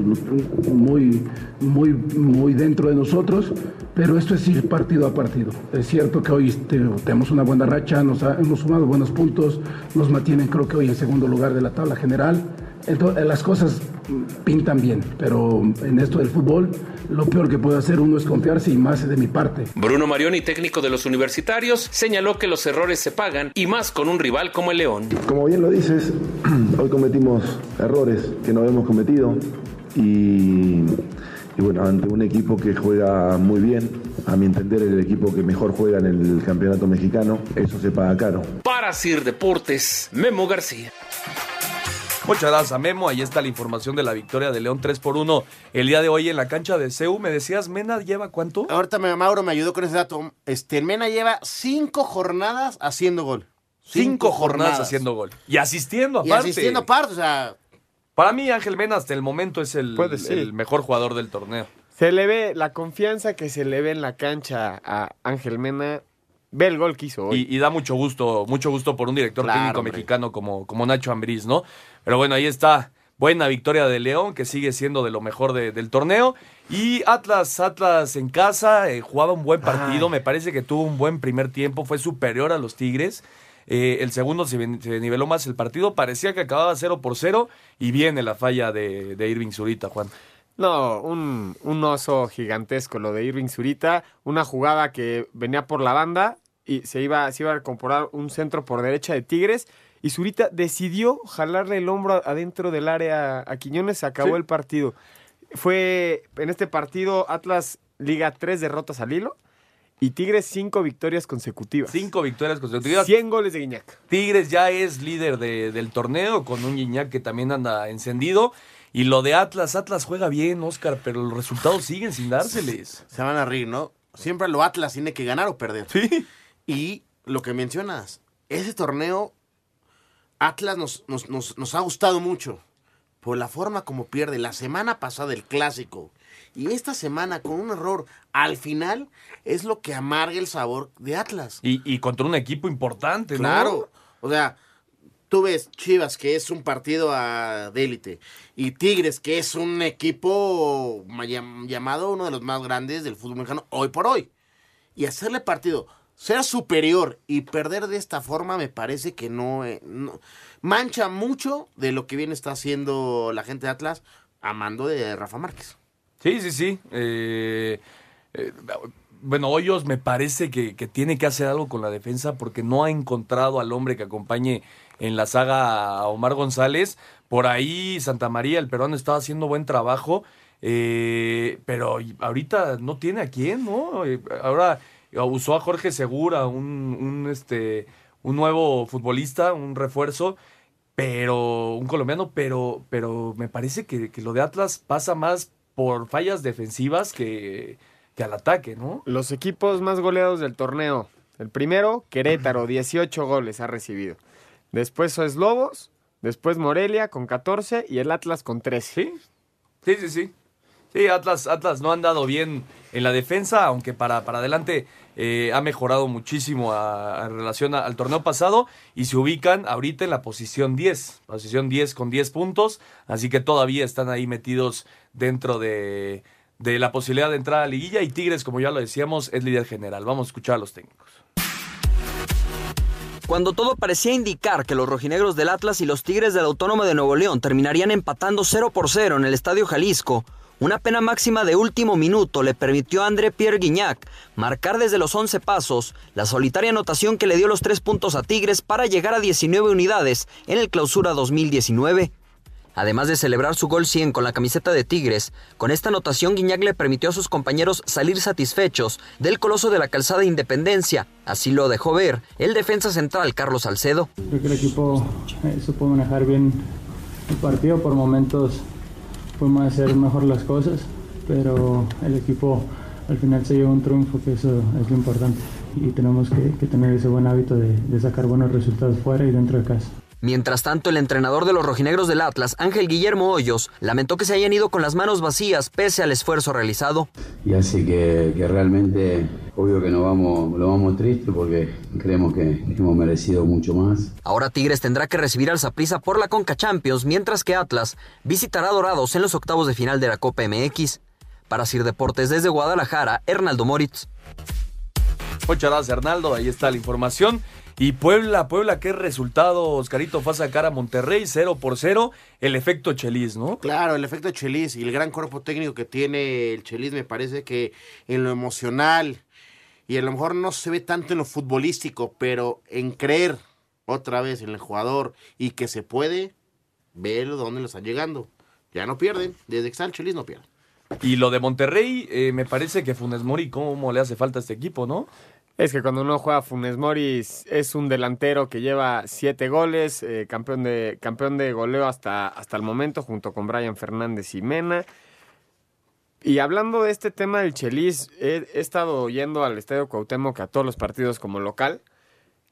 muy, muy, muy dentro de nosotros, pero esto es ir partido a partido. Es cierto que hoy este, tenemos una buena racha, nos hemos sumado buenos puntos, nos mantienen creo que hoy en segundo lugar de la tabla general. Entonces, las cosas pintan bien, pero en esto del fútbol, lo peor que puede hacer uno es confiarse y más de mi parte. Bruno Marioni, técnico de los universitarios, señaló que los errores se pagan y más con un rival como el León. Como bien lo dices, hoy cometimos errores que no habíamos cometido y, y bueno, ante un equipo que juega muy bien, a mi entender el equipo que mejor juega en el campeonato mexicano, eso se paga caro. Para Sir Deportes, Memo García. Muchas gracias a Memo. Ahí está la información de la victoria de León 3 por 1 el día de hoy en la cancha de CEU. Me decías, Mena lleva cuánto? Ahorita me- Mauro me ayudó con ese dato. Este, Mena lleva cinco jornadas haciendo gol. Cinco jornadas haciendo gol. Y asistiendo Y aparte. asistiendo aparte, o sea, Para mí, Ángel Mena hasta el momento es el, Puede ser. el mejor jugador del torneo. Se le ve la confianza que se le ve en la cancha a Ángel Mena. Ve el gol que hizo hoy. Y, y da mucho gusto, mucho gusto por un director Claro, técnico hombre. mexicano como, como Nacho Ambriz, ¿no? Pero bueno, ahí está. Buena victoria de León, que sigue siendo de lo mejor de- del torneo. Y Atlas, Atlas en casa, eh, jugaba un buen partido. Me parece que tuvo un buen primer tiempo, fue superior a los Tigres. Eh, el segundo se niveló más el partido. Parecía que acababa 0 por 0. Y viene la falla de, de Irving Zurita, Juan. No, un, un oso gigantesco lo de Irving Zurita. Una jugada que venía por la banda y se iba, se iba a comprar un centro por derecha de Tigres. Y Zurita decidió jalarle el hombro adentro del área a Quiñones. Se acabó Sí. el partido. Fue en este partido Atlas Liga tres derrotas al hilo y Tigres cinco victorias consecutivas. Cinco victorias consecutivas. 100 goles de Guiñac. Tigres ya es líder de- del torneo con un Gignac que también anda encendido. Y lo de Atlas, Atlas juega bien, Oscar, pero los resultados siguen sin dárseles. se van a reír, ¿no? Siempre lo Atlas tiene que ganar o perder. Sí. Y lo que mencionas, ese torneo, Atlas nos, nos, nos, nos ha gustado mucho por la forma como pierde la semana pasada el clásico. Y esta semana con un error al final es lo que amarga el sabor de Atlas. Y, y contra un equipo importante, ¿no? Claro. O sea, tú ves Chivas, que es un partido a- de élite, y Tigres, que es un equipo ma- llam- llamado uno de los más grandes del fútbol mexicano hoy por hoy. Y hacerle partido ser superior y perder de esta forma me parece que no, eh, no- mancha mucho de lo que bien está haciendo la gente de Atlas a mando de Rafa Márquez. Sí, sí, sí. Eh, eh, bueno, Hoyos me parece que, que tiene que hacer algo con la defensa porque no ha encontrado al hombre que acompañe en la saga a Omar González. Por ahí Santa María, el peruano, estaba haciendo buen trabajo, pero ahorita no tiene a quién, ¿no? Ahora usó a Jorge Segura, un, un, este, un nuevo futbolista, un refuerzo, pero un colombiano, pero, pero me parece que, que lo de Atlas pasa más por fallas defensivas que, que al ataque, ¿no? Los equipos más goleados del torneo. El primero, Querétaro, 18 goles ha recibido. Después es Lobos, después Morelia con 14 y el Atlas con 13. Sí, sí, sí, sí. Sí, Atlas, Atlas no han dado bien en la defensa, aunque para, para adelante eh, ha mejorado muchísimo a- en relación al torneo pasado y se ubican ahorita en la posición 10, posición 10 con 10 puntos, así que todavía están ahí metidos dentro de, de la posibilidad de entrar a la liguilla y Tigres, como ya lo decíamos, es líder general. Vamos a escuchar a los técnicos. Cuando todo parecía indicar que los rojinegros del Atlas y los Tigres del Autónomo de Nuevo León terminarían empatando 0 por 0 en el Estadio Jalisco, una pena máxima de último minuto le permitió a André Pierre Guignac marcar desde los 11 pasos la solitaria anotación que le dio los tres puntos a Tigres para llegar a 19 unidades en el Clausura 2019. Además de celebrar su gol 100 con la camiseta de Tigres, con esta anotación Guiñac le permitió a sus compañeros salir satisfechos del coloso de la calzada Independencia. Así lo dejó ver el defensa central Carlos Salcedo. Creo que el equipo eh, supo manejar bien el partido. Por momentos pudimos hacer mejor las cosas, pero el equipo al final se llevó un triunfo, que eso es lo importante. Y tenemos que, que tener ese buen hábito de, de sacar buenos resultados fuera y dentro de casa. Mientras tanto, el entrenador de los rojinegros del Atlas, Ángel Guillermo Hoyos, lamentó que se hayan ido con las manos vacías pese al esfuerzo realizado. Y así que, que realmente, obvio que nos vamos, lo vamos triste porque creemos que hemos merecido mucho más. Ahora Tigres tendrá que recibir al Saprissa por la Conca Champions, mientras que Atlas visitará a Dorados en los octavos de final de la Copa MX. Para Sir Deportes desde Guadalajara, Hernaldo Moritz. Muchas gracias, Arnaldo. Ahí está la información. Y Puebla, Puebla, qué resultado. Oscarito fue a sacar a Monterrey 0 por 0. El efecto Chelis, ¿no? Claro, el efecto Chelis y el gran cuerpo técnico que tiene el Chelis me parece que en lo emocional y a lo mejor no se ve tanto en lo futbolístico, pero en creer otra vez en el jugador y que se puede ver dónde lo están llegando. Ya no pierden, desde que está el Chelis no pierden. Y lo de Monterrey, eh, me parece que Funes Mori, ¿cómo le hace falta a este equipo, no? Es que cuando uno juega Funes Mori es un delantero que lleva siete goles, eh, campeón, de, campeón de goleo hasta, hasta el momento, junto con Brian Fernández y Mena. Y hablando de este tema del Chelis, he, he estado yendo al Estadio Cuauhtémoc a todos los partidos como local.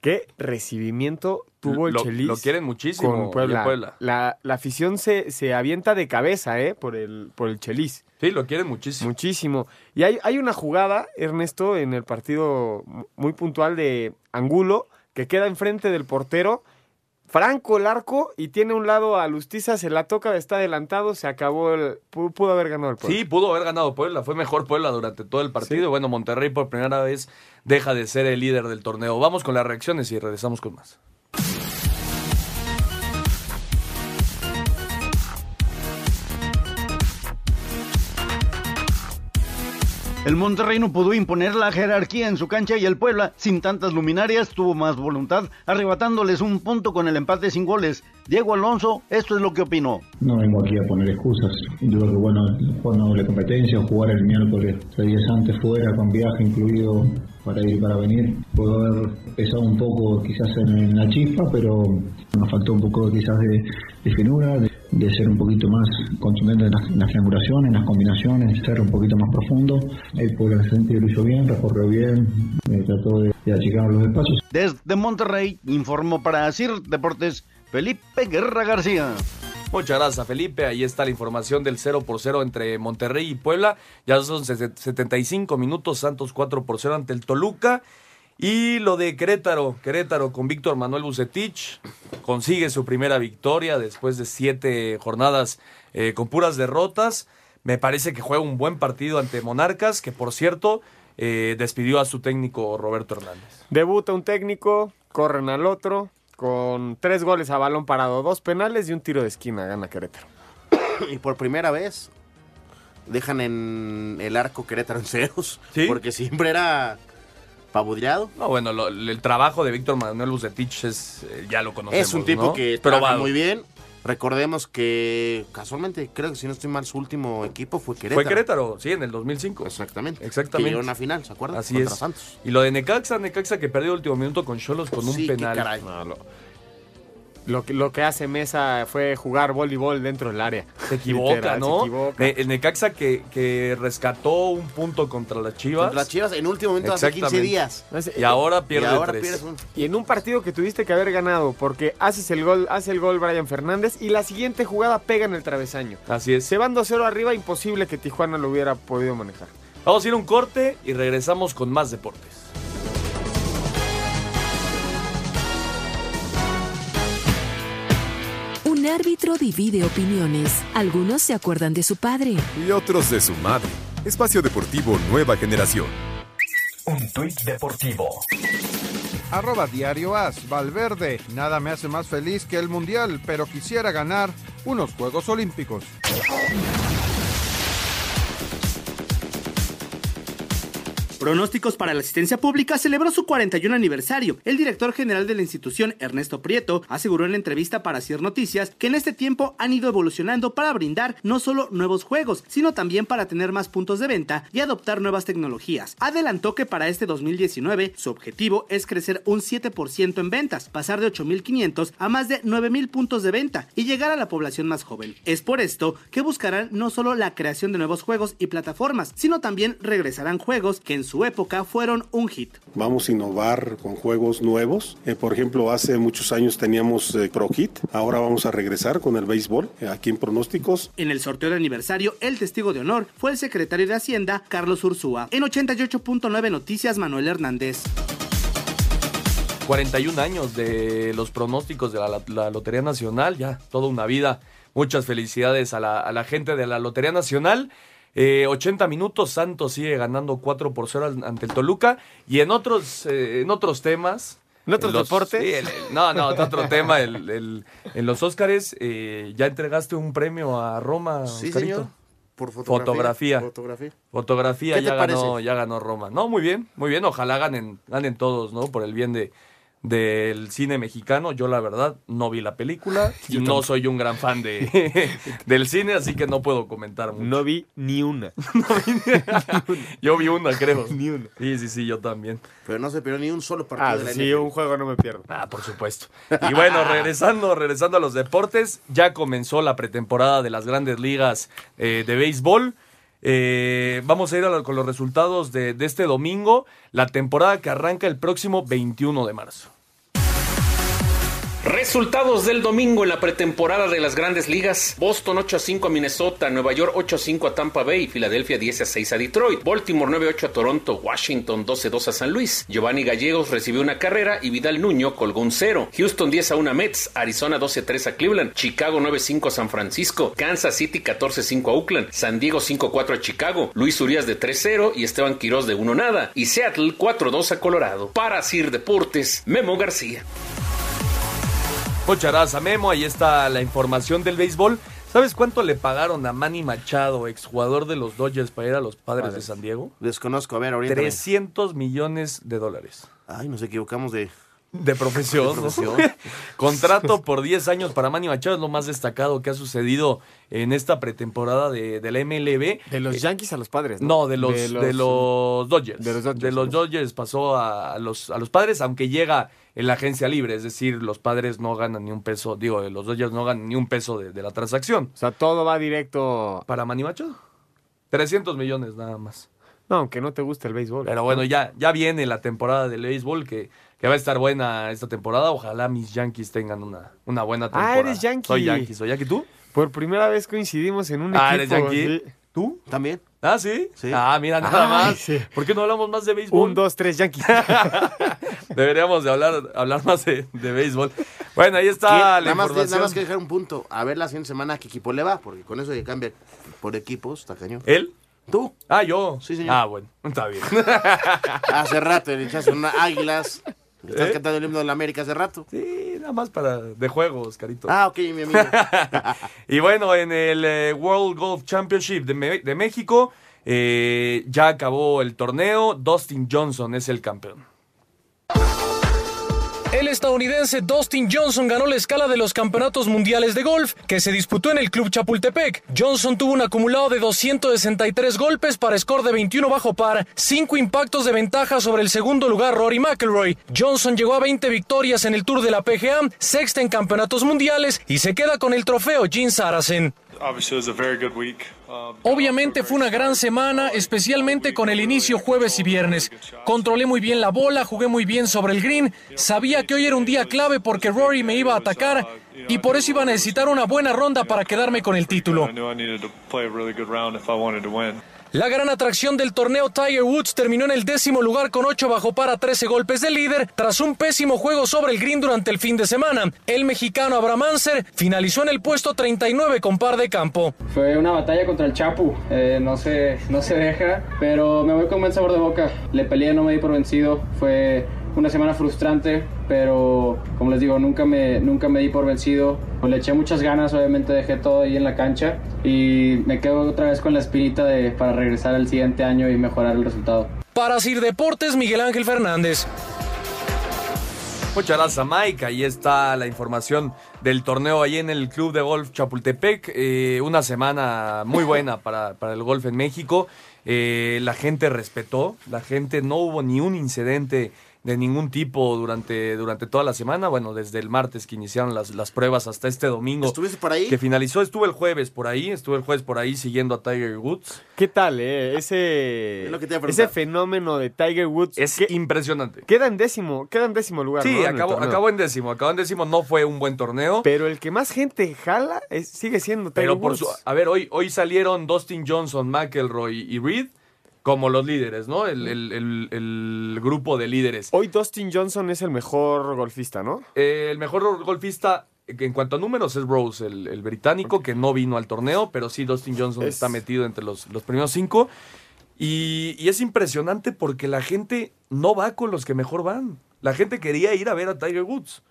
¿Qué recibimiento tuvo el Lo- Chelis? lo quieren muchísimo con. Puebla. La, la afición se, se avienta de cabeza, ¿eh? Por el, por el Chelis. Sí, lo quieren muchísimo. Muchísimo. Y hay, hay una jugada, Ernesto, en el partido muy puntual de Angulo, que queda enfrente del portero. Franco el arco y tiene un lado a Lustiza, se la toca, está adelantado, se acabó el. Pudo, pudo haber ganado el Puebla. Sí, pudo haber ganado Puebla. Fue mejor Puebla durante todo el partido. Bueno, Monterrey por primera vez deja de ser el líder del torneo. Vamos con las reacciones y regresamos con más. El Monterrey no pudo imponer la jerarquía en su cancha y el Puebla, sin tantas luminarias, tuvo más voluntad, arrebatándoles un punto con el empate sin goles. Diego Alonso, esto es lo que opinó. No vengo aquí a poner excusas. Yo creo que bueno, una doble competencia, jugar el miércoles tres días antes fuera, con viaje incluido para ir y para venir. Puedo haber pesado un poco quizás en, la chispa, pero nos faltó un poco quizás de, de finura, de ser un poquito más contundente en las, en las triangulaciones, en las combinaciones, ser un poquito más profundo. El pueblo en ese sentido lo hizo bien, recorrió bien, eh, trató de, de achicar los espacios. Desde Monterrey, informó para CIR Deportes Felipe Guerra García. Muchas gracias, Felipe. Ahí está la información del 0 por 0 entre Monterrey y Puebla. Ya son 75 minutos, Santos 4 por 0 ante el Toluca. Y lo de Querétaro, Querétaro con Víctor Manuel Bucetich consigue su primera victoria después de siete jornadas eh, con puras derrotas. Me parece que juega un buen partido ante Monarcas, que por cierto eh, despidió a su técnico Roberto Hernández. Debuta un técnico, corren al otro, con tres goles a balón parado, dos penales y un tiro de esquina, gana Querétaro. y por primera vez dejan en el arco Querétaro en ceros. ¿Sí? Porque siempre era No, bueno, lo- el trabajo de Víctor Manuel Bucetich es, eh, ya lo conocemos. Es un tipo ¿no? que trabaja muy bien. Recordemos que casualmente, creo que si no estoy mal, su último equipo fue Querétaro. Fue Querétaro, sí, en el 2005. Exactamente. Exactamente. Que llegó a una final, ¿se acuerdan? Así Contra es. Santos. Y lo de Necaxa, Necaxa que perdió el último minuto con Cholos con un Sí, qué penal. caray. No, lo, lo que, lo que hace Mesa fue jugar voleibol dentro del área. Se equivoca, Literal, ¿no? Se equivoca. Ne- el Necaxa que, que rescató un punto contra las Chivas. Contra las Chivas en último momento hace 15 Exactamente. días. Y ahora pierde Y ahora tres. pierdes un- Y en un partido que tuviste que haber ganado, porque haces el gol, hace el gol Brian Fernández y la siguiente jugada pega en el travesaño. Así es. Se van 2-0 arriba, imposible que Tijuana lo hubiera podido manejar. Vamos a ir a un corte y regresamos con más deportes. Un árbitro divide opiniones. Algunos se acuerdan de su padre. Y otros de su madre. Espacio Deportivo Nueva Generación. Un tuit deportivo. Arroba Diario As, Valverde. Nada me hace más feliz que el Mundial, pero quisiera ganar unos Juegos Olímpicos. Pronósticos para la asistencia pública celebró su 41 aniversario. El director general de la institución, Ernesto Prieto, aseguró en la entrevista para Cier Noticias que en este tiempo han ido evolucionando para brindar no solo nuevos juegos, sino también para tener más puntos de venta y adoptar nuevas tecnologías. Adelantó que para este 2019 su objetivo es crecer un 7% en ventas, pasar de 8.500 a más de 9.000 puntos de venta y llegar a la población más joven. Es por esto que buscarán no solo la creación de nuevos juegos y plataformas, sino también regresarán juegos que en su época fueron un hit. Vamos a innovar con juegos nuevos. Eh, por ejemplo, hace muchos años teníamos eh, Pro Hit. Ahora vamos a regresar con el béisbol eh, aquí en pronósticos. En el sorteo de aniversario, el testigo de honor fue el secretario de Hacienda, Carlos Ursúa. En 88.9 Noticias, Manuel Hernández. 41 años de los pronósticos de la, la Lotería Nacional, ya toda una vida. Muchas felicidades a la, a la gente de la Lotería Nacional. Eh, 80 minutos, Santos sigue ganando 4 por 0 al- ante el Toluca. Y en otros, eh, en otros temas. ¿En otros deportes? sí, el- el- no, no, otro tema. el- el- en los Óscares eh, ya entregaste un premio a Roma, Sí, Oscarito. señor. Por fotografía. Fotografía. Fotografía. Fotografía ¿Qué te ya ganó, ya ganó Roma. No, muy bien, muy bien. Ojalá ganen, ganen todos, ¿no? Por el bien de del cine mexicano. Yo la verdad no vi la película y Yo no soy un gran fan de del cine, así que no puedo comentar mucho. No vi ni una. Yo vi una, creo. Ni una. Sí, sí, sí, yo también. Pero no se perdió ni un solo partido Ah, de la sí, NFL. un juego no me pierdo. Ah, por supuesto. Y bueno, regresando, regresando a los deportes, ya comenzó la pretemporada de las grandes ligas eh, de béisbol. Eh, vamos a ir a lo- con los resultados de, de este domingo, la temporada que arranca el próximo 21 de marzo. Resultados del domingo en la pretemporada de las grandes ligas. Boston 8 a 5 a Minnesota, Nueva York 8 a 5 a Tampa Bay, Filadelfia 10 a 6 a Detroit, Baltimore 9 a 8 a Toronto, Washington 12 a 2 a San Luis. Giovanni Gallegos recibió una carrera y Vidal Nuño colgó un cero. Houston 10 a 1 a Mets, Arizona 12 a 3 a Cleveland, Chicago 9 a 5 a San Francisco, Kansas City 14 a 5 a Oakland, San Diego 5 a 4 a Chicago, Luis Urias de 3 0 y Esteban Quiroz de 1 nada y Seattle 4 a 2 a Colorado. Para Sir Deportes, Memo García. Muchas gracias, Memo. Ahí está la información del béisbol. ¿Sabes cuánto le pagaron a Manny Machado, exjugador de los Dodgers, para ir a los padres, de San Diego? Desconozco, a ver, ahorita. 300 millones de dólares. Ay, nos equivocamos de. De profesión. De ¿no? profesión. Contrato por 10 años para Manny Machado es lo más destacado que ha sucedido en esta pretemporada de, de la MLB. De los Yankees a los padres, ¿no? No, de los, de los, Dodgers. De los Dodgers, De los ¿no? Dodgers pasó a, a los, a los padres, aunque llega en la agencia libre. Es decir, los padres no ganan ni un peso. Digo, los Dodgers no ganan ni un peso de, de la transacción. O sea, todo va directo. ¿Para Manny Machado? 300 millones nada más. No, aunque no te guste el béisbol. Pero bueno, ya, ya viene la temporada del béisbol que, que va a estar buena esta temporada. Ojalá mis Yankees tengan una, una buena temporada. Ah, eres Yankee. Soy Yankee, soy Yankee. ¿Tú? Por primera vez coincidimos en un Ah, equipo. ¿eres Yankee? sí. ¿Tú? También. Ah, ¿sí? Sí. Ah, mira, nada Ay, más. sí. ¿Por qué no hablamos más de béisbol? Un, dos, tres, Yankee. Deberíamos de hablar, hablar más de, de béisbol. Bueno, ahí ¿Qué? está la nada, más, nada más que dejar un punto. A ver la siguiente semana qué equipo le va, porque con eso que cambia por equipos, está cañón. ¿Él? ¿Tú? Ah, yo. Sí, señor. Ah, bueno, está bien. Hace rato le echaste una águilas. Estás ¿Eh? cantando el himno de la América hace rato. Sí, nada más para de juegos, carito. Ah, ok, mi amigo. y bueno, en el eh, World Golf Championship de, de México eh, ya acabó el torneo. Dustin Johnson es el campeón. El estadounidense Dustin Johnson ganó la escala de los campeonatos mundiales de golf que se disputó en el Club Chapultepec. Johnson tuvo un acumulado de 263 golpes para score de 21 bajo par, 5 impactos de ventaja sobre el segundo lugar Rory McIlroy. Johnson llegó a 20 victorias en el Tour de la PGA, sexta en campeonatos mundiales y se queda con el trofeo Gene Saracen. Obviously, it was a very good week. Um, Obviamente fue una gran semana, especialmente con el inicio jueves y viernes. Controlé muy bien la bola, jugué muy bien sobre el green, sabía que hoy era un día clave porque Rory me iba a atacar y por eso iba a necesitar una buena ronda para quedarme con el título. La gran atracción del torneo Tiger Woods terminó en el décimo lugar con 8 bajo para 13 golpes de líder tras un pésimo juego sobre el green durante el fin de semana. El mexicano Abraham Anser finalizó en el puesto 39 con par de campo. Fue una batalla contra el Chapu, eh, no, se, no se deja, pero me voy con buen sabor de boca. Le peleé, no me di por vencido. Fue una semana frustrante, pero como les digo, nunca me, nunca me di por vencido. Le eché muchas ganas, obviamente dejé todo ahí en la cancha y me quedo otra vez con la espinita de, para regresar al siguiente año y mejorar el resultado. Para Sir Deportes, Miguel Ángel Fernández. Muchas gracias, Mike. Ahí está la información del torneo ahí en el Club de Golf Chapultepec. Eh, una semana muy buena para, para el golf en México. Eh, la gente respetó, la gente no hubo ni un incidente de ningún tipo durante, durante toda la semana. Bueno, desde el martes que iniciaron las, las pruebas hasta este domingo. ¿Estuviste por ahí? Que finalizó, estuve el jueves por ahí, estuve el jueves por ahí siguiendo a Tiger Woods. ¿Qué tal, eh? Ese, Es lo que te iba a preguntar. ese fenómeno de Tiger Woods. Es que- impresionante. Queda en décimo, queda en décimo lugar. Sí, ¿no? en acabó, torneo. acabó en décimo, acabó en décimo, no fue un buen torneo. Pero el que más gente jala es- sigue siendo Tiger Pero por Woods. su, a ver, hoy, hoy salieron Dustin Johnson, McElroy y Reed como los líderes, ¿no? El, el- el- el grupo de líderes. Hoy Dustin Johnson es el mejor golfista, ¿no? Eh, el mejor golfista en cuanto a números es Rose, el, británico, que no vino al torneo, pero sí Dustin Johnson Es- está metido entre los, los primeros cinco. Y, y es impresionante porque la gente no va con los que mejor van. La gente quería ir a ver a Tiger Woods.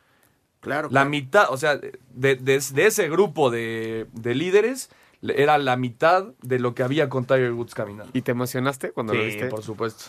Claro. La mitad, o sea, de, de- de ese grupo de, de líderes, era la mitad de lo que había con Tiger Woods caminando. ¿Y te emocionaste cuando Sí, lo viste? por supuesto.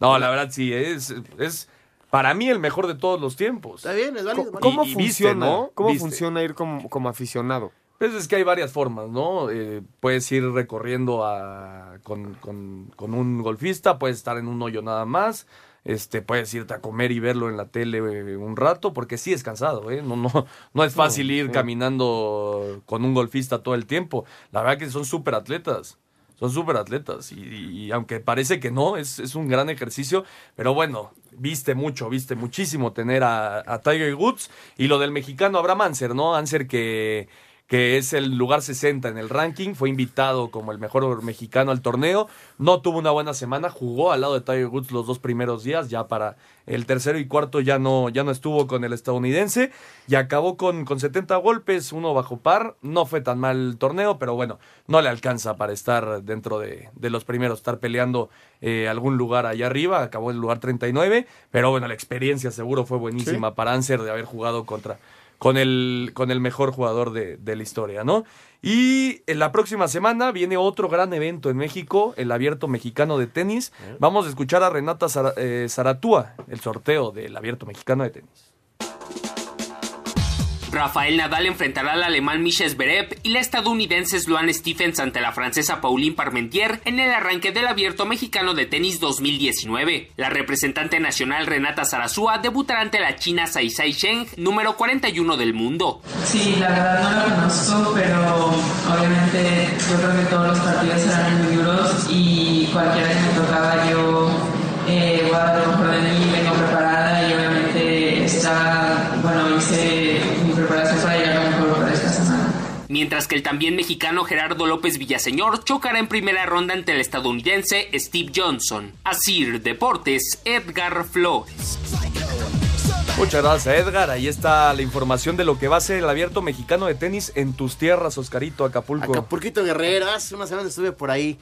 No, la verdad sí, es, es para mí el mejor de todos los tiempos. Está bien, es válido. ¿Cómo Y- y viste, funciona? ¿no? ¿Cómo Viste. funciona ir como, como aficionado? Pues es que hay varias formas, ¿no? Eh, puedes ir recorriendo a- con, con- con un golfista, puedes estar en un hoyo nada más, este, puedes irte a comer y verlo en la tele eh, un rato, porque sí es cansado, ¿eh? No, no, no es fácil No, ir sí. caminando con un golfista todo el tiempo. La verdad que son súper atletas. Son súper atletas y, y aunque parece que no, es, es un gran ejercicio, pero bueno, viste mucho, viste muchísimo tener a, a Tiger Woods y lo del mexicano Abraham Anser, ¿no? Anser que, que es el lugar 60 en el ranking, fue invitado como el mejor mexicano al torneo, no tuvo una buena semana, jugó al lado de Tiger Woods los dos primeros días, ya para el tercero y cuarto ya no, ya no estuvo con el estadounidense y acabó con, con 70 golpes, uno bajo par, no fue tan mal el torneo, pero bueno, no le alcanza para estar dentro de, de los primeros, estar peleando eh, algún lugar allá arriba, acabó en el lugar 39, pero bueno, la experiencia seguro fue buenísima para Anser de haber jugado contra con el, con el mejor jugador de, de la historia, ¿no? Y en la próxima semana viene otro gran evento en México, el Abierto Mexicano de Tenis. Vamos a escuchar a Renata eh, Zaratúa, el sorteo del Abierto Mexicano de Tenis. Rafael Nadal enfrentará al alemán Michel Zverev y la estadounidense Sloane Stephens ante la francesa Pauline Parmentier en el arranque del Abierto Mexicano de Tenis 2019. La representante nacional Renata Zarazúa debutará ante la china Saisai Sheng, número 41 del mundo. Sí, la verdad no lo conozco, pero obviamente yo creo que todos los partidos serán muy duros y cualquiera que me tocaba yo eh, voy a dar lo mejor de mí, vengo preparada y obviamente está, bueno, hice mi preparación para llegar lo mejor para esta semana. Mientras que el también mexicano Gerardo López Villaseñor chocará en primera ronda ante el estadounidense Steve Johnson. Asir Deportes, Edgar Flores. Muchas gracias, Edgar. Ahí está la información de lo que va a ser el Abierto Mexicano de Tenis en tus tierras, Oscarito, Acapulco. Acapulquito Guerrero, hace una semana estuve por ahí.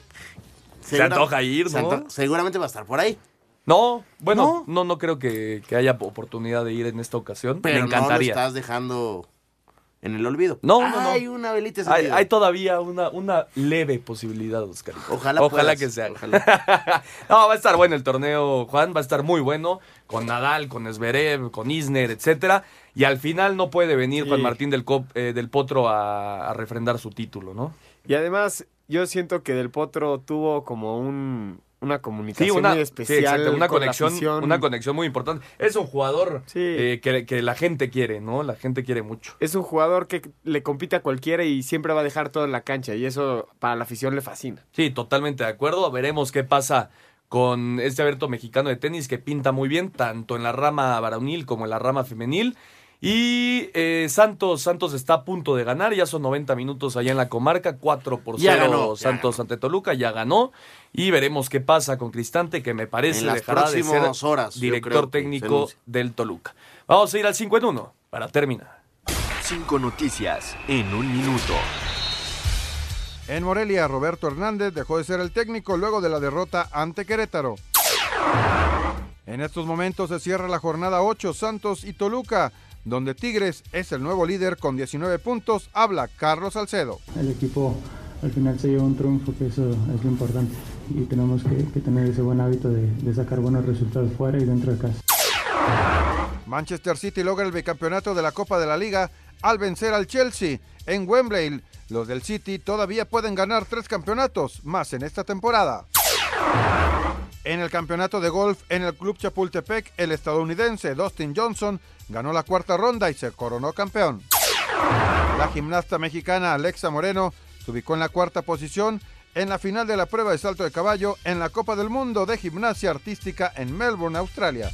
Se antoja ir, se ¿no? anto- Seguramente va a estar por ahí. No, bueno, no, no, creo que, que haya oportunidad de ir en esta ocasión. Pero Me encantaría. no lo estás dejando en el olvido. No, no, no. Hay una velita Hay, hay todavía una, una leve posibilidad, Oscar. Ojalá Ojalá puedas, que se haga. no, va a estar bueno el torneo, Juan. Va a estar muy bueno. Con Nadal, con Zverev, con Isner, etcétera. Y al final no puede venir Sí. Juan Martín del, Cop- eh, del Potro a, a refrendar su título, ¿no? Y además, yo siento que Del Potro tuvo como un, una comunicación Sí, una, muy especial. una con conexión, una conexión muy importante. Es un jugador eh, que, que la gente quiere, ¿no? La gente quiere mucho. Es un jugador que le compite a cualquiera y siempre va a dejar todo en la cancha. Y eso para la afición le fascina. Sí, totalmente de acuerdo. Veremos qué pasa con este abierto mexicano de tenis que pinta muy bien, tanto en la rama varonil como en la rama femenil. Y eh, Santos, Santos está a punto de ganar, ya son 90 minutos allá en la comarca, 4 por 0 Ya ganó, ya Santos ante Toluca, ya ganó. Y veremos qué pasa con Cristante, que me parece En las dejará de ser próximas horas, director se técnico del Toluca. Vamos a ir al 5 en 1 para terminar. Cinco noticias en un minuto. En Morelia, Roberto Hernández dejó de ser el técnico luego de la derrota ante Querétaro. En estos momentos se cierra la jornada 8 Santos y Toluca, donde Tigres es el nuevo líder con 19 puntos. Habla Carlos Salcedo. El equipo al final se lleva un triunfo, que eso es lo importante. Y tenemos que, tener ese buen hábito de, de sacar buenos resultados fuera y dentro de casa. Manchester City logra el bicampeonato de la Copa de la Liga al vencer al Chelsea en Wembley. Los del City todavía pueden ganar tres campeonatos más en esta temporada. En el campeonato de golf en el Club Chapultepec, el estadounidense Dustin Johnson ganó la cuarta ronda y se coronó campeón. La gimnasta mexicana Alexa Moreno se ubicó en la cuarta posición en la final de la prueba de salto de caballo en la Copa del Mundo de Gimnasia Artística en Melbourne, Australia.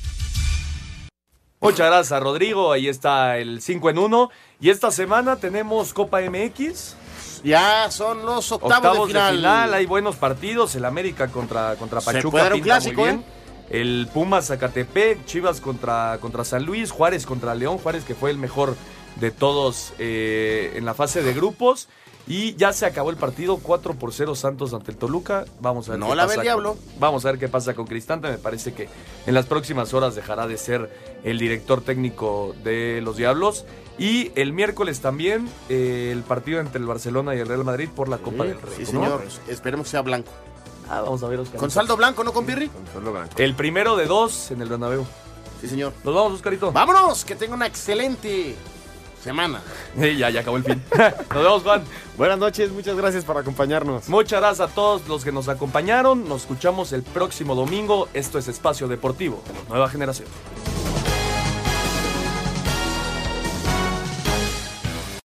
Muchas gracias, Rodrigo. Ahí está el 5 en 1. Y esta semana tenemos Copa MX. Ya son los octavos, de final. Hay buenos partidos. El América contra, contra Se Pachuca puede dar un pinta clásico, muy bien. El Pumas Zacatepec, Chivas contra, contra San Luis, Juárez contra León. Juárez que fue el mejor de todos eh, en la fase de grupos. Y ya se acabó el partido, 4 por 0 Santos ante el Toluca. Vamos a ver No qué la ve pasa el diablo. con- vamos a ver qué pasa con Cristante. Me parece que en las próximas horas dejará de ser el director técnico de los Diablos. Y el miércoles también eh, el partido entre el Barcelona y el Real Madrid por la Copa Sí, del Rey. sí, ¿no? señor. Esperemos que sea blanco. Ah, vamos a ver, Oscar. Con saldo blanco, ¿no, con Pirri? El primero de dos en el Bernabéu. Sí, señor. Nos vamos, Oscarito. Vámonos, que tenga una excelente semana. Sí, ya, ya acabó el fin. Nos vemos, Juan. Buenas noches, muchas gracias por acompañarnos. Muchas gracias a todos los que nos acompañaron. Nos escuchamos el próximo domingo. Esto es Espacio Deportivo, Nueva Generación.